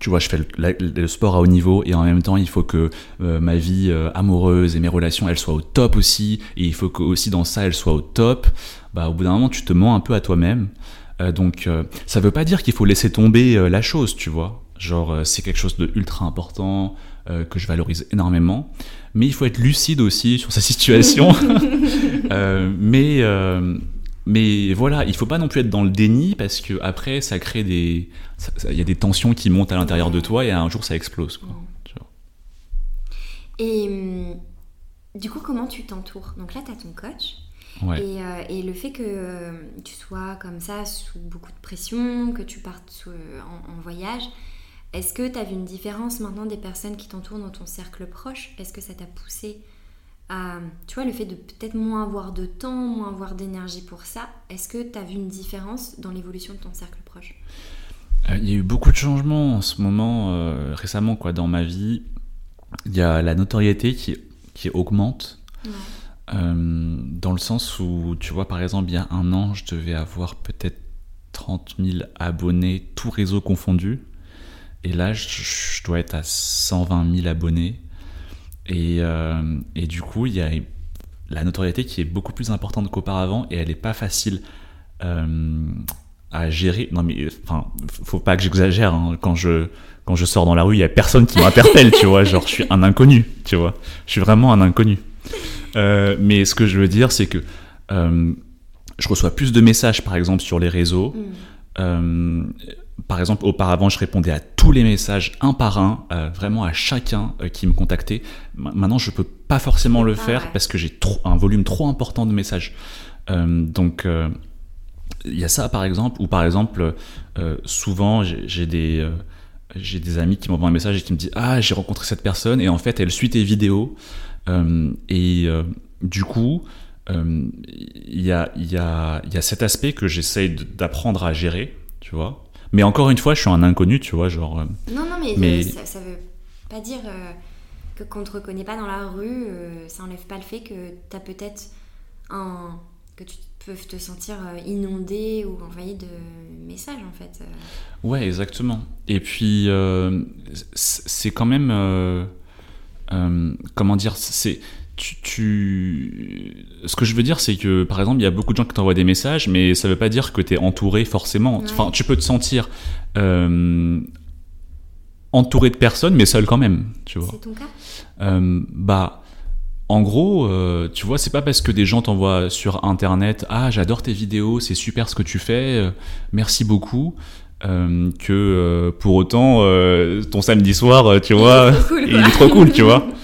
tu vois, je fais le, sport à haut niveau, et en même temps, il faut que euh, ma vie euh, amoureuse et mes relations, elles soient au top aussi, et il faut que aussi dans ça, elles soient au top. Bah, au bout d'un moment, tu te mens un peu à toi-même. Euh, donc, ça veut pas dire qu'il faut laisser tomber la chose, tu vois. Genre, c'est quelque chose de ultra important que je valorise énormément. Mais il faut être lucide aussi sur sa situation. <laughs> Mais, mais voilà, il faut pas non plus être dans le déni parce que après, ça crée des. Il y a des tensions qui montent à l'intérieur de toi et un jour, ça explose. Quoi, tu vois. et hum, du coup comment tu t'entoures? Donc là tu as ton coach Ouais. Et, euh, et le fait que euh, tu sois comme ça sous beaucoup de pression, que tu partes sous- en, en voyage, est-ce que tu as vu une différence maintenant des personnes qui t'entourent dans ton cercle proche? Est-ce que ça t'a poussé à, tu vois, le fait de peut-être moins avoir de temps, moins avoir d'énergie pour ça, est-ce que tu as vu une différence dans l'évolution de ton cercle proche? Euh, Il y a eu beaucoup de changements en ce moment, euh, récemment, quoi, dans ma vie. Il y a la notoriété qui, qui augmente. Euh, dans le sens où, tu vois, par exemple, il y a un an, je devais avoir peut-être 30 000 abonnés, tout réseau confondu. Et là, je, je dois être à 120 000 abonnés. Et, euh, et du coup, il y a la notoriété qui est beaucoup plus importante qu'auparavant et elle n'est pas facile euh, à gérer. Non, mais enfin, faut pas que j'exagère. hein. Quand, je, quand je sors dans la rue, il y a personne qui m'interpelle, tu vois. Genre, je suis un inconnu, tu vois. Je suis vraiment un inconnu. Euh, mais ce que je veux dire, c'est que euh, je reçois plus de messages, par exemple, sur les réseaux. Mm. Par exemple, auparavant, je répondais à tous les messages un par un, euh, vraiment à chacun euh, qui me contactait. Ma- Maintenant, je peux pas forcément le Ah faire ouais. parce que j'ai un volume trop important de messages. Euh, donc, il y a ça, par exemple, ou par exemple, souvent, j'ai des, j'ai des amis qui m'envoient un message et qui me disent Ah, j'ai rencontré cette personne, et en fait, elle suit tes vidéos. Et du coup, il y, a, il y, a, il y a cet aspect que j'essaye d'apprendre à gérer, tu vois. Mais encore une fois, je suis un inconnu, tu vois, genre. euh, Non, non, mais, Mais- euh, ça, ça veut pas dire euh, que qu'on te reconnaît pas dans la rue, euh, ça enlève pas le fait que t'as peut-être un. que tu peux te sentir euh, inondé ou envahi de messages en fait. euh. Ouais, exactement. Et puis, euh, c'est quand même. euh, euh, comment dire C'est. Tu, tu- Ce que je veux dire, c'est que, par exemple, il y a beaucoup de gens qui t'envoient des messages, mais ça veut pas dire que tu es entouré forcément. Ouais. Enfin, tu peux te sentir euh, entouré de personnes, mais seul quand même, tu vois. C'est ton cas? Euh, bah, en gros, euh, tu vois, c'est pas parce que des gens t'envoient sur internet Ah, j'adore tes vidéos, c'est super ce que tu fais, merci beaucoup, euh, que euh, pour autant, euh, ton samedi soir, tu vois, cool, il est trop cool, tu vois. <laughs>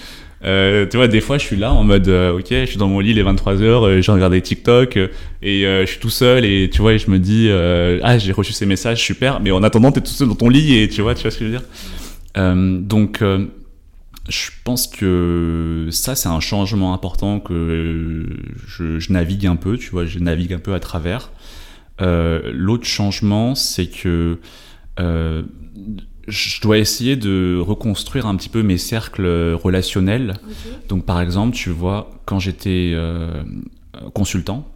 Euh, tu vois, des fois, je suis là en mode, euh, ok, je suis dans mon lit, il est 23h, j'ai regardé TikTok, euh, et euh, je suis tout seul, et tu vois, et je me dis, euh, ah, j'ai reçu ces messages, super, mais en attendant, t'es tout seul dans ton lit, et tu vois, tu vois ce que je veux dire? Euh, donc, euh, je pense que ça, c'est un changement important que je, je navigue un peu, tu vois, je navigue un peu à travers. Euh, L'autre changement, c'est que euh, je dois essayer de reconstruire un petit peu mes cercles relationnels. Donc, par exemple, tu vois, quand j'étais euh, consultant,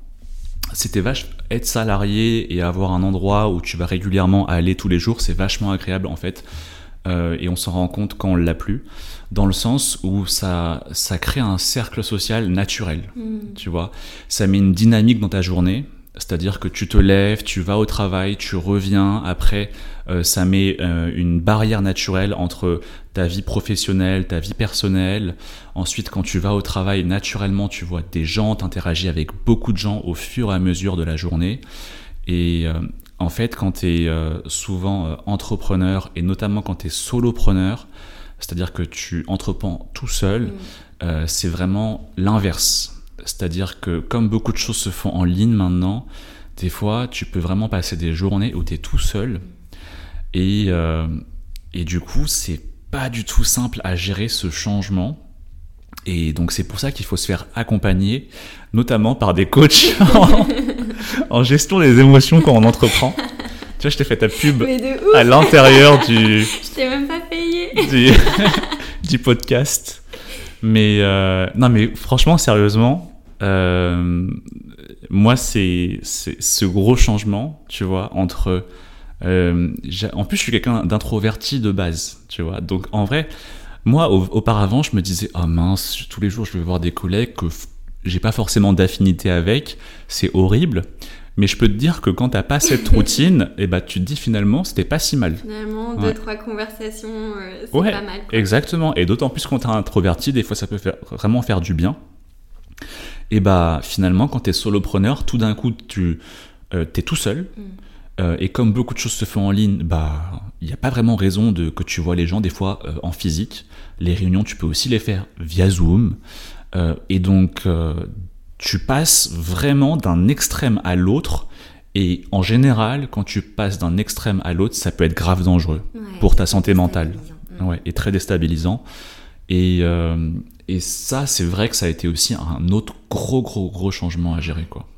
c'était vache être salarié et avoir un endroit où tu vas régulièrement aller tous les jours, c'est vachement agréable en fait. Euh, et on s'en rend compte quand on l'a plus, dans le sens où ça, ça crée un cercle social naturel, Hmm. tu vois. Ça met une dynamique dans ta journée, c'est-à-dire que tu te lèves, tu vas au travail, tu reviens, après ça met euh, une barrière naturelle entre ta vie professionnelle, ta vie personnelle. Ensuite, quand tu vas au travail, naturellement, tu vois des gens, t'interagis avec beaucoup de gens au fur et à mesure de la journée. Et euh, en fait, quand tu es souvent euh, entrepreneur, et notamment quand tu es solopreneur, c'est-à-dire que tu entreprends tout seul, Mm. euh, c'est vraiment l'inverse. C'est-à-dire que comme beaucoup de choses se font en ligne maintenant, des fois, tu peux vraiment passer des journées où tu es tout seul. Et, euh, et du coup, c'est pas du tout simple à gérer ce changement. Et donc, c'est pour ça qu'il faut se faire accompagner, notamment par des coachs <laughs> en, en gestion des émotions quand on entreprend. Tu vois, je t'ai fait ta pub à l'intérieur du, Je t'ai même pas payé du, <laughs> du podcast. Mais euh, non, mais franchement, sérieusement, euh, moi, c'est c'est ce gros changement, tu vois, entre. Euh, en plus, je suis quelqu'un d'introverti de base, tu vois. Donc, en vrai, moi, au- auparavant, je me disais, oh mince, tous les jours, je vais voir des collègues que j'ai pas forcément d'affinité avec, c'est horrible. Mais je peux te dire que quand t'as pas cette <laughs> routine, et bah, tu te dis finalement, c'était pas si mal. Finalement, Ouais. deux, trois conversations, euh, c'est Ouais, pas mal. quoi. Exactement, et d'autant plus quand t'es introverti, des fois ça peut faire, vraiment faire du bien. Et bah finalement, quand t'es solopreneur, tout d'un coup tu euh, t'es tout seul. Mm. Euh, et comme beaucoup de choses se font en ligne, bah il n'y a pas vraiment raison de que tu vois les gens des fois euh, en physique. Les réunions, tu peux aussi les faire via Zoom. Euh, et donc tu passes vraiment d'un extrême à l'autre. Et en général, quand tu passes d'un extrême à l'autre, ça peut être grave dangereux Ouais, pour ta santé mentale. Mm. Ouais, et très déstabilisant. Et, et ça, c'est vrai que ça a été aussi un autre gros, gros, gros changement à gérer, quoi.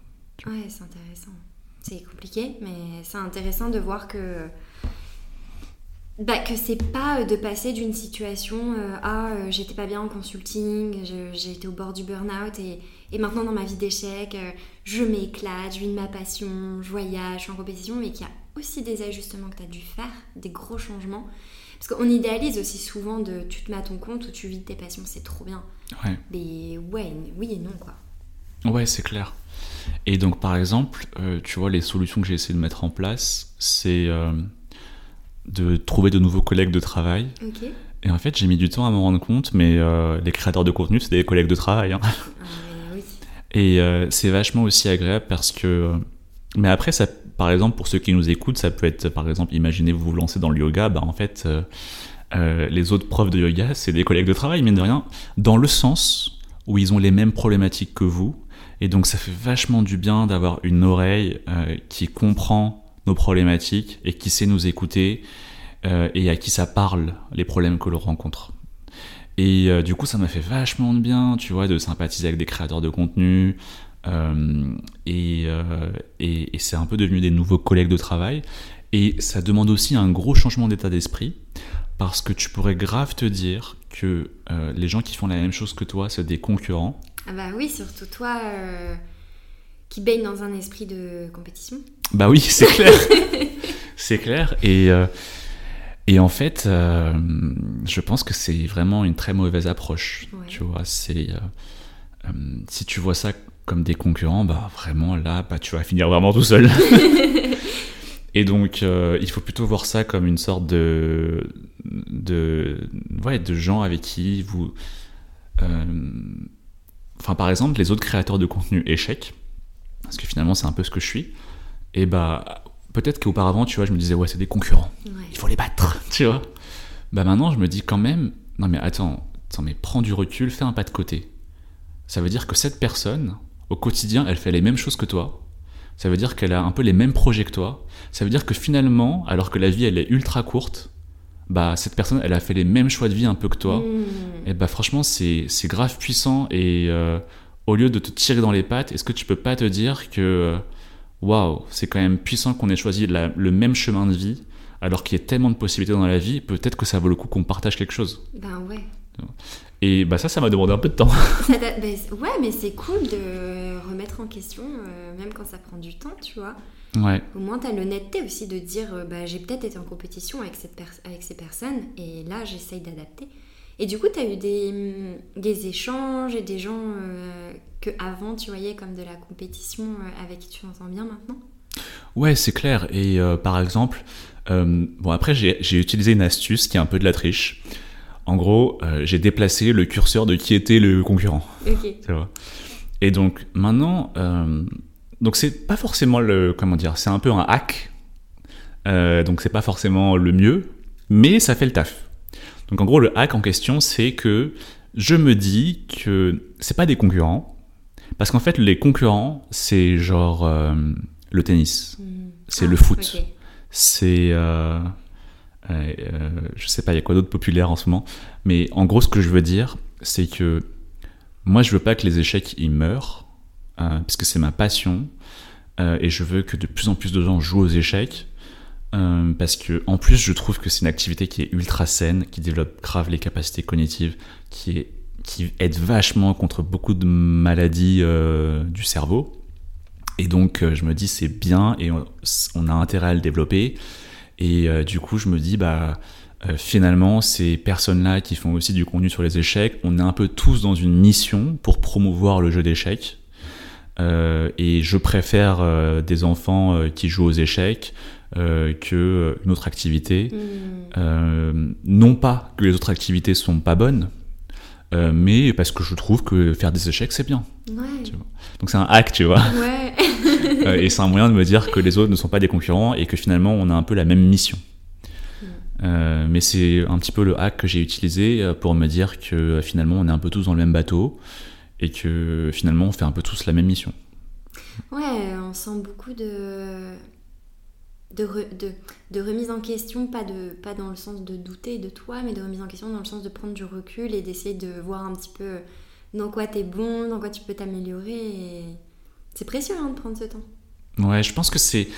Ouais, c'est intéressant. C'est compliqué, mais c'est intéressant de voir que. Bah, que c'est pas euh, de passer d'une situation euh, euh, j'étais pas bien en consulting, j'ai été au bord du burn-out et, et maintenant dans ma vie d'échec, euh, je m'éclate, je vis de ma passion, je voyage, je suis en compétition, mais qu'il y a aussi des ajustements que tu as dû faire, des gros changements. Parce qu'on idéalise aussi souvent de tu te mets à ton compte ou tu vis de tes passions, c'est trop bien. Ouais, Mais ouais, oui et non quoi. Ouais c'est clair. Et donc, par exemple, euh, tu vois, les solutions que j'ai essayé de mettre en place, c'est euh, de trouver de nouveaux collègues de travail. Et en fait, j'ai mis du temps à me rendre compte, mais euh, les créateurs de contenu, c'est des collègues de travail. hein. Ah, <laughs> oui. Et c'est vachement aussi agréable parce que. Mais après, ça par exemple, pour ceux qui nous écoutent, ça peut être, par exemple, imaginez vous vous lancez dans le yoga, bah en fait, les autres profs de yoga, c'est des collègues de travail, mine de rien, dans le sens où ils ont les mêmes problématiques que vous. Et donc ça fait vachement du bien d'avoir une oreille euh, qui comprend nos problématiques et qui sait nous écouter euh, et à qui ça parle les problèmes que l'on rencontre. Et euh, du coup, ça m'a fait vachement de bien, tu vois, de sympathiser avec des créateurs de contenu. Et, et, c'est un peu devenu des nouveaux collègues de travail. Et ça demande aussi un gros changement d'état d'esprit parce que tu pourrais grave te dire que les gens qui font la même chose que toi, c'est des concurrents. Ah bah oui, surtout toi euh, qui baigne dans un esprit de compétition. Bah oui, c'est clair. <laughs> c'est clair. Et, euh, et en fait, euh, je pense que c'est vraiment une très mauvaise approche. Ouais. Tu vois, c'est. si tu vois ça comme des concurrents, bah vraiment là, bah, tu vas finir vraiment tout seul. <laughs> Et donc, euh, il faut plutôt voir ça comme une sorte de, de, ouais, de gens avec qui vous. euh, Enfin, par exemple, les autres créateurs de contenu échecs, parce que finalement, c'est un peu ce que je suis. Et bah, peut-être qu'auparavant, tu vois, je me disais, ouais, c'est des concurrents, Ouais. il faut les battre, <laughs> tu vois. Bah maintenant, je me dis quand même, non mais attends, attends, mais prends du recul, fais un pas de côté. Ça veut dire que cette personne, au quotidien, elle fait les mêmes choses que toi. Ça veut dire qu'elle a un peu les mêmes projets que toi. Ça veut dire que finalement, alors que la vie, elle est ultra courte, bah cette personne, elle a fait les mêmes choix de vie un peu que toi. Mmh. Et bah franchement, c'est c'est grave puissant. Et euh, au lieu de te tirer dans les pattes, est-ce que tu peux pas te dire que euh, waouh, c'est quand même puissant qu'on ait choisi la- le même chemin de vie, alors qu'il y a tellement de possibilités dans la vie, peut-être que ça vaut le coup qu'on partage quelque chose. Ben ouais. Et bah ça, ça m'a demandé un peu de temps. <laughs> Ça ben, ouais, mais c'est cool de remettre en question, euh, même quand ça prend du temps, tu vois. Ouais. Au moins, tu as l'honnêteté aussi de dire euh, bah, j'ai peut-être été en compétition avec, cette avec ces personnes et là, j'essaye d'adapter. Et du coup, tu as eu des, hum, des échanges et des gens euh, que avant tu voyais comme de la compétition euh, avec qui tu entends bien maintenant? Ouais, c'est clair. Et euh, par exemple, bon après j'ai j'ai utilisé une astuce qui est un peu de la triche. En gros, j'ai déplacé le curseur de qui était le concurrent. Ok. <laughs> Tu vois? Et donc maintenant, donc c'est pas forcément le comment dire, c'est un peu un hack. Euh, donc c'est pas forcément le mieux, mais ça fait le taf. Donc en gros, le hack en question, c'est que je me dis que c'est pas des concurrents, parce qu'en fait les concurrents, c'est genre euh, le tennis, Hmm. c'est Ah, le foot, c'est euh, euh, je sais pas, il y a quoi d'autre populaire en ce moment, mais en gros, ce que je veux dire, c'est que moi, je veux pas que les échecs ils meurent, euh, parce que c'est ma passion, euh, et je veux que de plus en plus de gens jouent aux échecs, euh, parce que en plus, je trouve que c'est une activité qui est ultra saine, qui développe grave les capacités cognitives, qui est qui aide vachement contre beaucoup de maladies euh, du cerveau. Et donc, je me dis, c'est bien et on, a intérêt à le développer. Et du coup, je me dis, bah, finalement, ces personnes-là qui font aussi du contenu sur les échecs, on est un peu tous dans une mission pour promouvoir le jeu d'échecs. Euh, et je préfère euh, des enfants euh, qui jouent aux échecs euh, que une autre activité. Euh, non pas que les autres activités sont pas bonnes, euh, mais parce que je trouve que faire des échecs c'est bien. Ouais. Tu vois. Donc c'est un hack, tu vois. Ouais. <laughs> Et c'est un moyen de me dire que les autres ne sont pas des concurrents et que finalement on a un peu la même mission. Euh, mais c'est un petit peu le hack que j'ai utilisé pour me dire que finalement on est un peu tous dans le même bateau et que finalement on fait un peu tous la même mission. Ouais, on sent beaucoup de, de, re- de, de remise en question, pas, de, pas dans le sens de douter de toi, mais de remise en question dans le sens de prendre du recul et d'essayer de voir un petit peu dans quoi t'es bon, dans quoi tu peux t'améliorer. et C'est précieux hein, de prendre ce temps. Ouais, je pense que c'est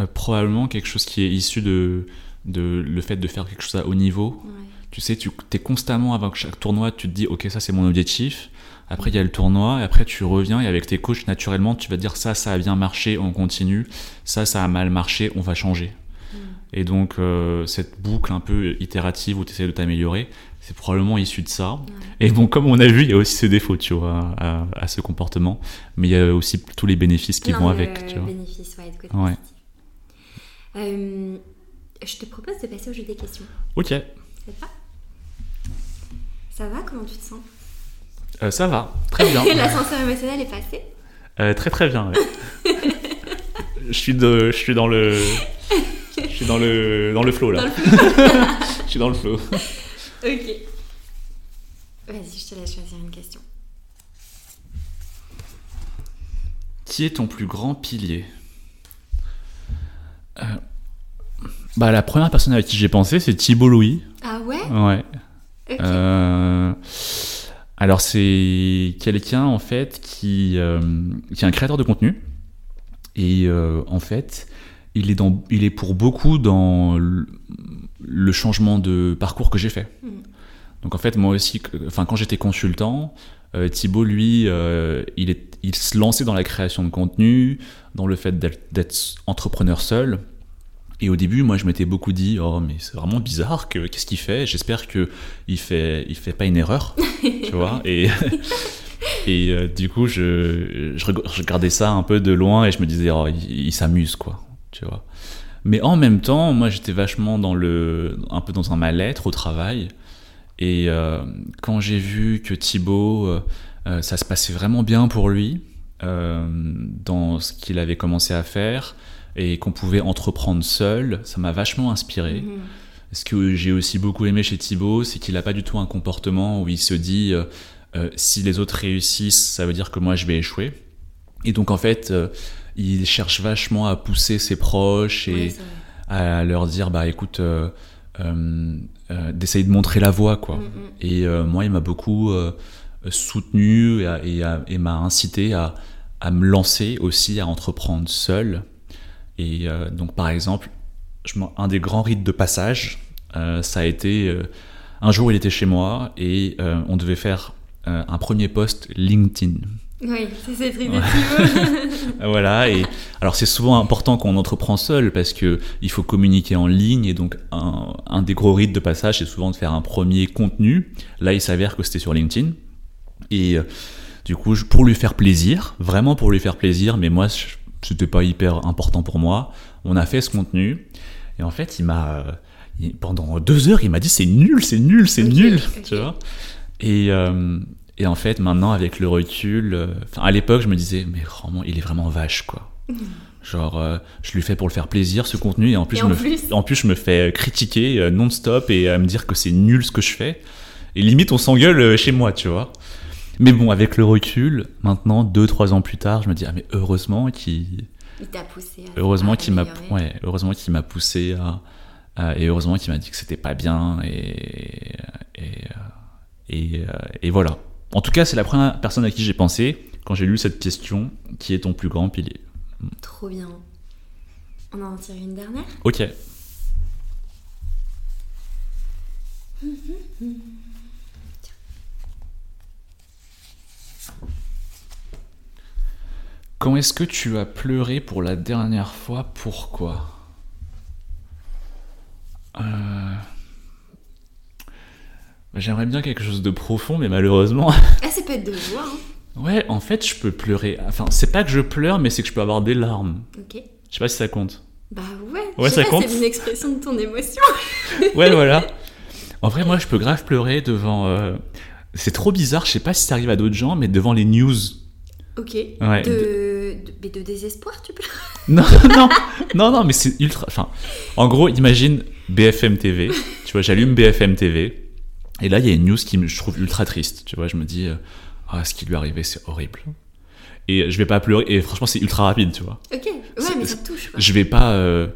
euh, probablement quelque chose qui est issu de, de le fait de faire quelque chose à haut niveau. Ouais. Tu sais, tu es constamment avant chaque tournoi, tu te dis, ok, ça c'est mon objectif. Après, il y a le tournoi, et après, tu reviens, et avec tes coachs, naturellement, tu vas te dire, ça, ça a bien marché, on continue. Ça, ça a mal marché, on va changer. Mm. Et donc, euh, cette boucle un peu itérative où tu essaies de t'améliorer, c'est probablement issu de ça. Et bon, comme on a vu, il y a aussi ses défauts, tu vois, à, à ce comportement. Mais il y a aussi tous les bénéfices qui Non, vont avec, tu vois. bénéfice, ouais, de côté Ouais. Euh, je te propose de passer au jeu des questions. Ok, Ça va? Ça va? Comment tu te sens? Euh, ça va, très bien. <laughs> L'ascenseur émotionnel est passé Euh, très très bien, ouais. <laughs> je suis, de, je suis dans le. Je suis dans le, dans le flow là. Dans le <laughs> flow. je suis dans le flow. Ok. Vas-y, je te laisse choisir une question. Qui est ton plus grand pilier? Euh, Bah, la première personne à qui j'ai pensé, c'est Thibault Louis. Ah ouais? Ouais. Ok. Euh, alors c'est quelqu'un en fait qui, euh, qui est un créateur de contenu et euh, en fait il est, dans, il est pour beaucoup dans le, changement de parcours que j'ai fait. Mhm. Donc en fait moi aussi, enfin quand j'étais consultant, euh, Thibaut lui, euh, il, est, il se lançait dans la création de contenu, dans le fait d'être entrepreneur seul. Et au début, moi, je m'étais beaucoup dit, oh, mais c'est vraiment bizarre, que qu'est-ce qu'il fait? J'espère que il fait, il fait pas une erreur, <laughs> tu vois? Et, <laughs> et euh, du coup, je, je, reg- je regardais ça un peu de loin et je me disais, oh, il, il s'amuse, quoi, tu vois? Mais en même temps, moi, j'étais vachement dans le, un peu dans un mal-être au travail. Et euh, quand j'ai vu que Thibaut, euh, ça se passait vraiment bien pour lui dans ce qu'il avait commencé à faire et qu'on pouvait entreprendre seul, ça m'a vachement inspiré. Mhm. Ce que j'ai aussi beaucoup aimé chez Thibaut, c'est qu'il n'a pas du tout un comportement où il se dit euh, euh, si les autres réussissent, ça veut dire que moi je vais échouer. Et donc en fait, euh, il cherche vachement à pousser ses proches et Ouais, à leur dire bah écoute, euh, d'essayer de montrer la voie quoi. Mhm. Et euh, moi, il m'a beaucoup soutenu et, et et m'a incité à, à me lancer aussi, à entreprendre seul. Et euh, donc, par exemple, je un des grands rites de passage, euh, ça a été euh, un jour, il était chez moi et on devait faire un premier post LinkedIn. Oui, c'est cette idée. <laughs> Voilà, et alors c'est souvent important qu'on entreprend seul parce que il faut communiquer en ligne et donc un, un des gros rites de passage c'est souvent de faire un premier contenu. Là, il s'avère que c'était sur LinkedIn et euh, du coup, je- pour lui faire plaisir, vraiment pour lui faire plaisir, mais moi je- c'était pas hyper important pour moi, on a fait ce contenu et en fait, il m'a euh, pendant deux heures, il m'a dit c'est nul, c'est nul, c'est nul, tu vois. Et, euh, et en fait, maintenant, avec le recul, euh, à l'époque, je me disais, mais vraiment, il est vraiment vache, quoi. <laughs> Genre, euh, je lui fais pour le faire plaisir, ce contenu, et en plus, Et je, en me, plus en plus je me fais critiquer non-stop et à me dire que c'est nul ce que je fais. Et limite, on s'engueule chez moi, tu vois. Mais bon, avec le recul, maintenant, deux, trois ans plus tard, je me dis, ah, mais heureusement qu'il Il t'a poussé à heureusement qu'il m'a ouais, heureusement qu'il m'a poussé à, à- et heureusement qu'il m'a dit que c'était pas bien et et, euh, et, euh, et voilà. En tout cas c'est la première personne à qui j'ai pensé quand j'ai lu cette question qui est ton plus grand pilier. Trop bien. On en tire une dernière? Ok Quand est-ce que tu as pleuré pour la dernière fois? Pourquoi? Euh, J'aimerais bien quelque chose de profond, mais malheureusement. <laughs> Ah, ça peut être de joie, hein. Ouais, en fait, je peux pleurer. Enfin, c'est pas que je pleure, mais c'est que je peux avoir des larmes. Ok. Je sais pas si ça compte. Bah ouais. Ouais, ça pas, compte. C'est une expression de ton émotion. <laughs> Ouais, voilà. En vrai, moi, je peux grave pleurer devant. euh, C'est trop bizarre, je sais pas si ça arrive à d'autres gens, mais devant les news. Ok. Ouais. De... de... mais de désespoir, tu peux <laughs> Non, non, non, non, mais c'est ultra. Enfin, en gros, imagine BFM TV. Tu vois, j'allume BFM TV. Et là, il y a une news qui me, je trouve ultra triste. Tu vois, je me dis, euh, ah, ce qui lui est arrivé, c'est horrible. Et je vais pas pleurer. Et franchement, c'est ultra rapide, tu vois. Ok. Ouais, mais ça te touche, quoi. Je vais pas. euh,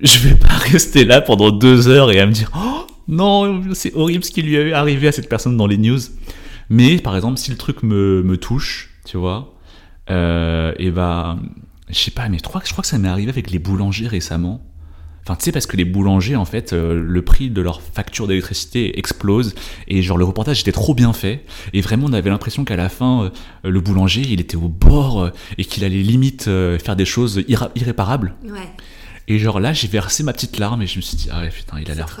je vais pas <laughs> rester là pendant deux heures et à me dire, oh non, c'est horrible ce qui lui est arrivé à cette personne dans les news. Mais par exemple, si le truc me, me touche, tu vois, et bah, je sais pas, mais je crois, que- je crois que ça m'est arrivé avec les boulangers récemment. Enfin, tu sais, parce que les boulangers, en fait, euh, le prix de leur facture d'électricité explose. Et genre, le reportage était trop bien fait. Et vraiment, on avait l'impression qu'à la fin, euh, le boulanger, il était au bord euh, et qu'il allait limite euh, faire des choses irréparables. Ouais. Et genre là, j'ai versé ma petite larme et je me suis dit, ah ouais, putain, il a l'air,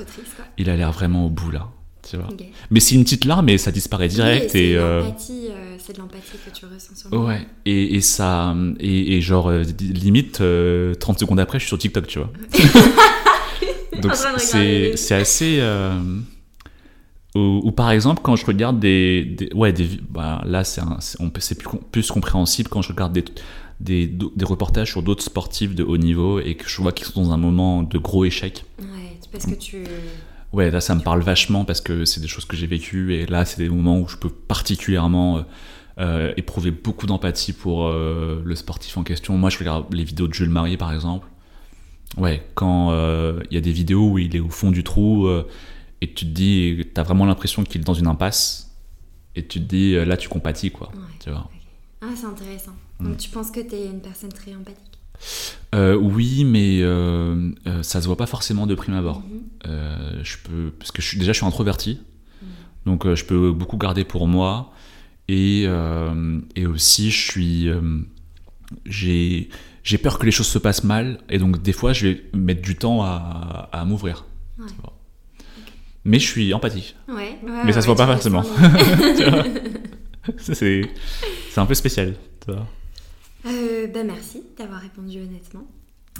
il a l'air vraiment au bout là. Tu vois. Mais c'est une petite larme et ça disparaît direct. Oui, et, de euh, l'empathie, euh, c'est de l'empathie que tu ressens sur le moment. Ouais, et, et ça. Et, et genre, euh, limite, euh, 30 secondes après, je suis sur TikTok, tu vois. <laughs> Donc c'est c'est assez. euh, ou, ou par exemple, quand je regarde des. des- ouais, des, bah, là, c'est un- c'est on peut- c'est plus, plus compréhensible quand je regarde des, des, des reportages sur d'autres sportifs de haut niveau et que je vois qu'ils sont dans un moment de gros échec. Ouais, parce que tu. Ouais, là ça me parle vachement parce que c'est des choses que j'ai vécues et là c'est des moments où je peux particulièrement euh, euh, éprouver beaucoup d'empathie pour euh, le sportif en question. Moi je regarde les vidéos de Jules Marié par exemple. Ouais, quand il y a des vidéos où il est au fond du trou et tu te dis, t'as vraiment l'impression qu'il est dans une impasse et tu te dis, là tu compatis quoi. Ouais. Tu vois. Ah, c'est intéressant. Donc tu penses que tu es une personne très empathique? Euh, oui, mais euh, euh, ça se voit pas forcément de prime abord. Mhm. Euh, je peux, parce que je suis, déjà je suis introverti, donc euh, je peux beaucoup garder pour moi, et, euh, et aussi je suis, euh, j'ai, j'ai peur que les choses se passent mal, et donc des fois je vais mettre du temps à, à m'ouvrir. Ouais. Mais je suis empathique. Ouais, ouais, Mais ça ouais, se voit pas forcément. <laughs> c'est, c'est un peu spécial. Euh, bah merci d'avoir répondu honnêtement.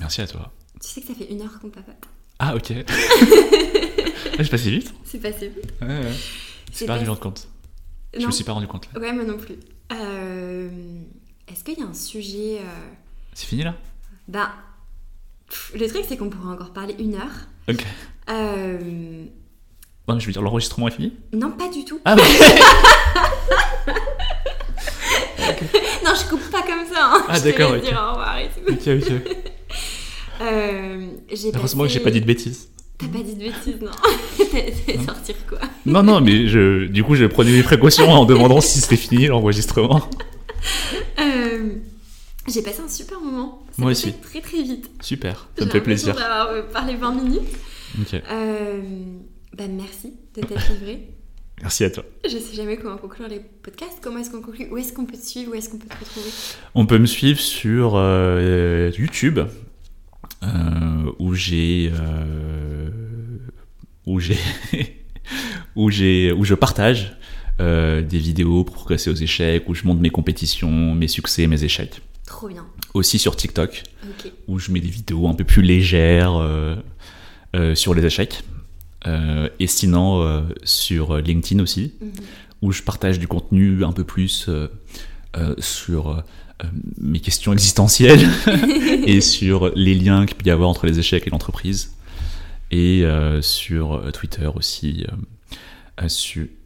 Merci à toi. Tu sais que ça fait une heure qu'on papote. Ah ok. <laughs> Ah, je passais vite. C'est passé vite. Ouais, ouais. C'est pas passé- compte. Je Non. me suis pas rendu compte là. Ouais, moi non plus. Euh, Est-ce qu'il y a un sujet... euh, C'est fini là? Bah, pff, le truc c'est qu'on pourrait encore parler une heure. Ok. Euh, Non, mais je veux dire, l'enregistrement est fini? Non, pas du tout. Ah, <laughs> ok. Non, je coupe pas comme ça. hein. Ah, d'accord, ok. dire au revoir et tout. ok, ok. Euh, Heureusement que j'ai pas dit de bêtises. T'as pas dit de bêtises, non <laughs> t'es sortir quoi Non, non, mais je, du coup, j'ai prenais mes précautions en demandant si c'était fini l'enregistrement. Euh, J'ai passé un super moment. Ça Moi aussi. Très très vite. Super, ça me fait plaisir. d'avoir euh, parlé 20 minutes. Ok. Euh, bah merci de t'être livré. Merci à toi. Je sais jamais comment conclure les podcasts. Comment est-ce qu'on conclut? Où est-ce qu'on peut te suivre? Où est-ce qu'on peut te retrouver? On peut me suivre sur euh, YouTube, où j'ai. euh, où j'ai. <laughs> où j'ai. où je partage euh, des vidéos pour progresser aux échecs, où je montre mes compétitions, mes succès, mes échecs. Trop bien. Aussi sur TikTok, Ok. où je mets des vidéos un peu plus légères euh, euh, sur les échecs. Euh, et sinon, euh, sur LinkedIn aussi, Mhm. où je partage du contenu un peu plus euh, euh, sur euh, mes questions existentielles <laughs> et sur les liens qu'il peut y avoir entre les échecs et l'entreprise. Et euh, sur euh, Twitter aussi.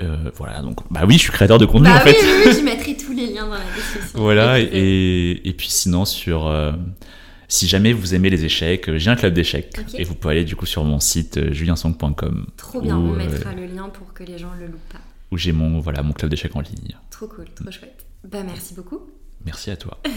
euh, voilà, donc, bah oui, je suis créateur de contenu Bah en oui, fait. oui, oui, je mettrai tous les liens dans la description. Voilà, et, et puis sinon, sur, si jamais vous aimez les échecs, j'ai un club d'échecs. Et vous pouvez aller du coup sur mon site juliensong.com Trop bien, où, on euh, mettra le lien pour que les gens le loupent pas. où j'ai mon, voilà, mon club d'échecs en ligne. Trop cool, trop chouette. Bah merci beaucoup. Merci à toi. <laughs>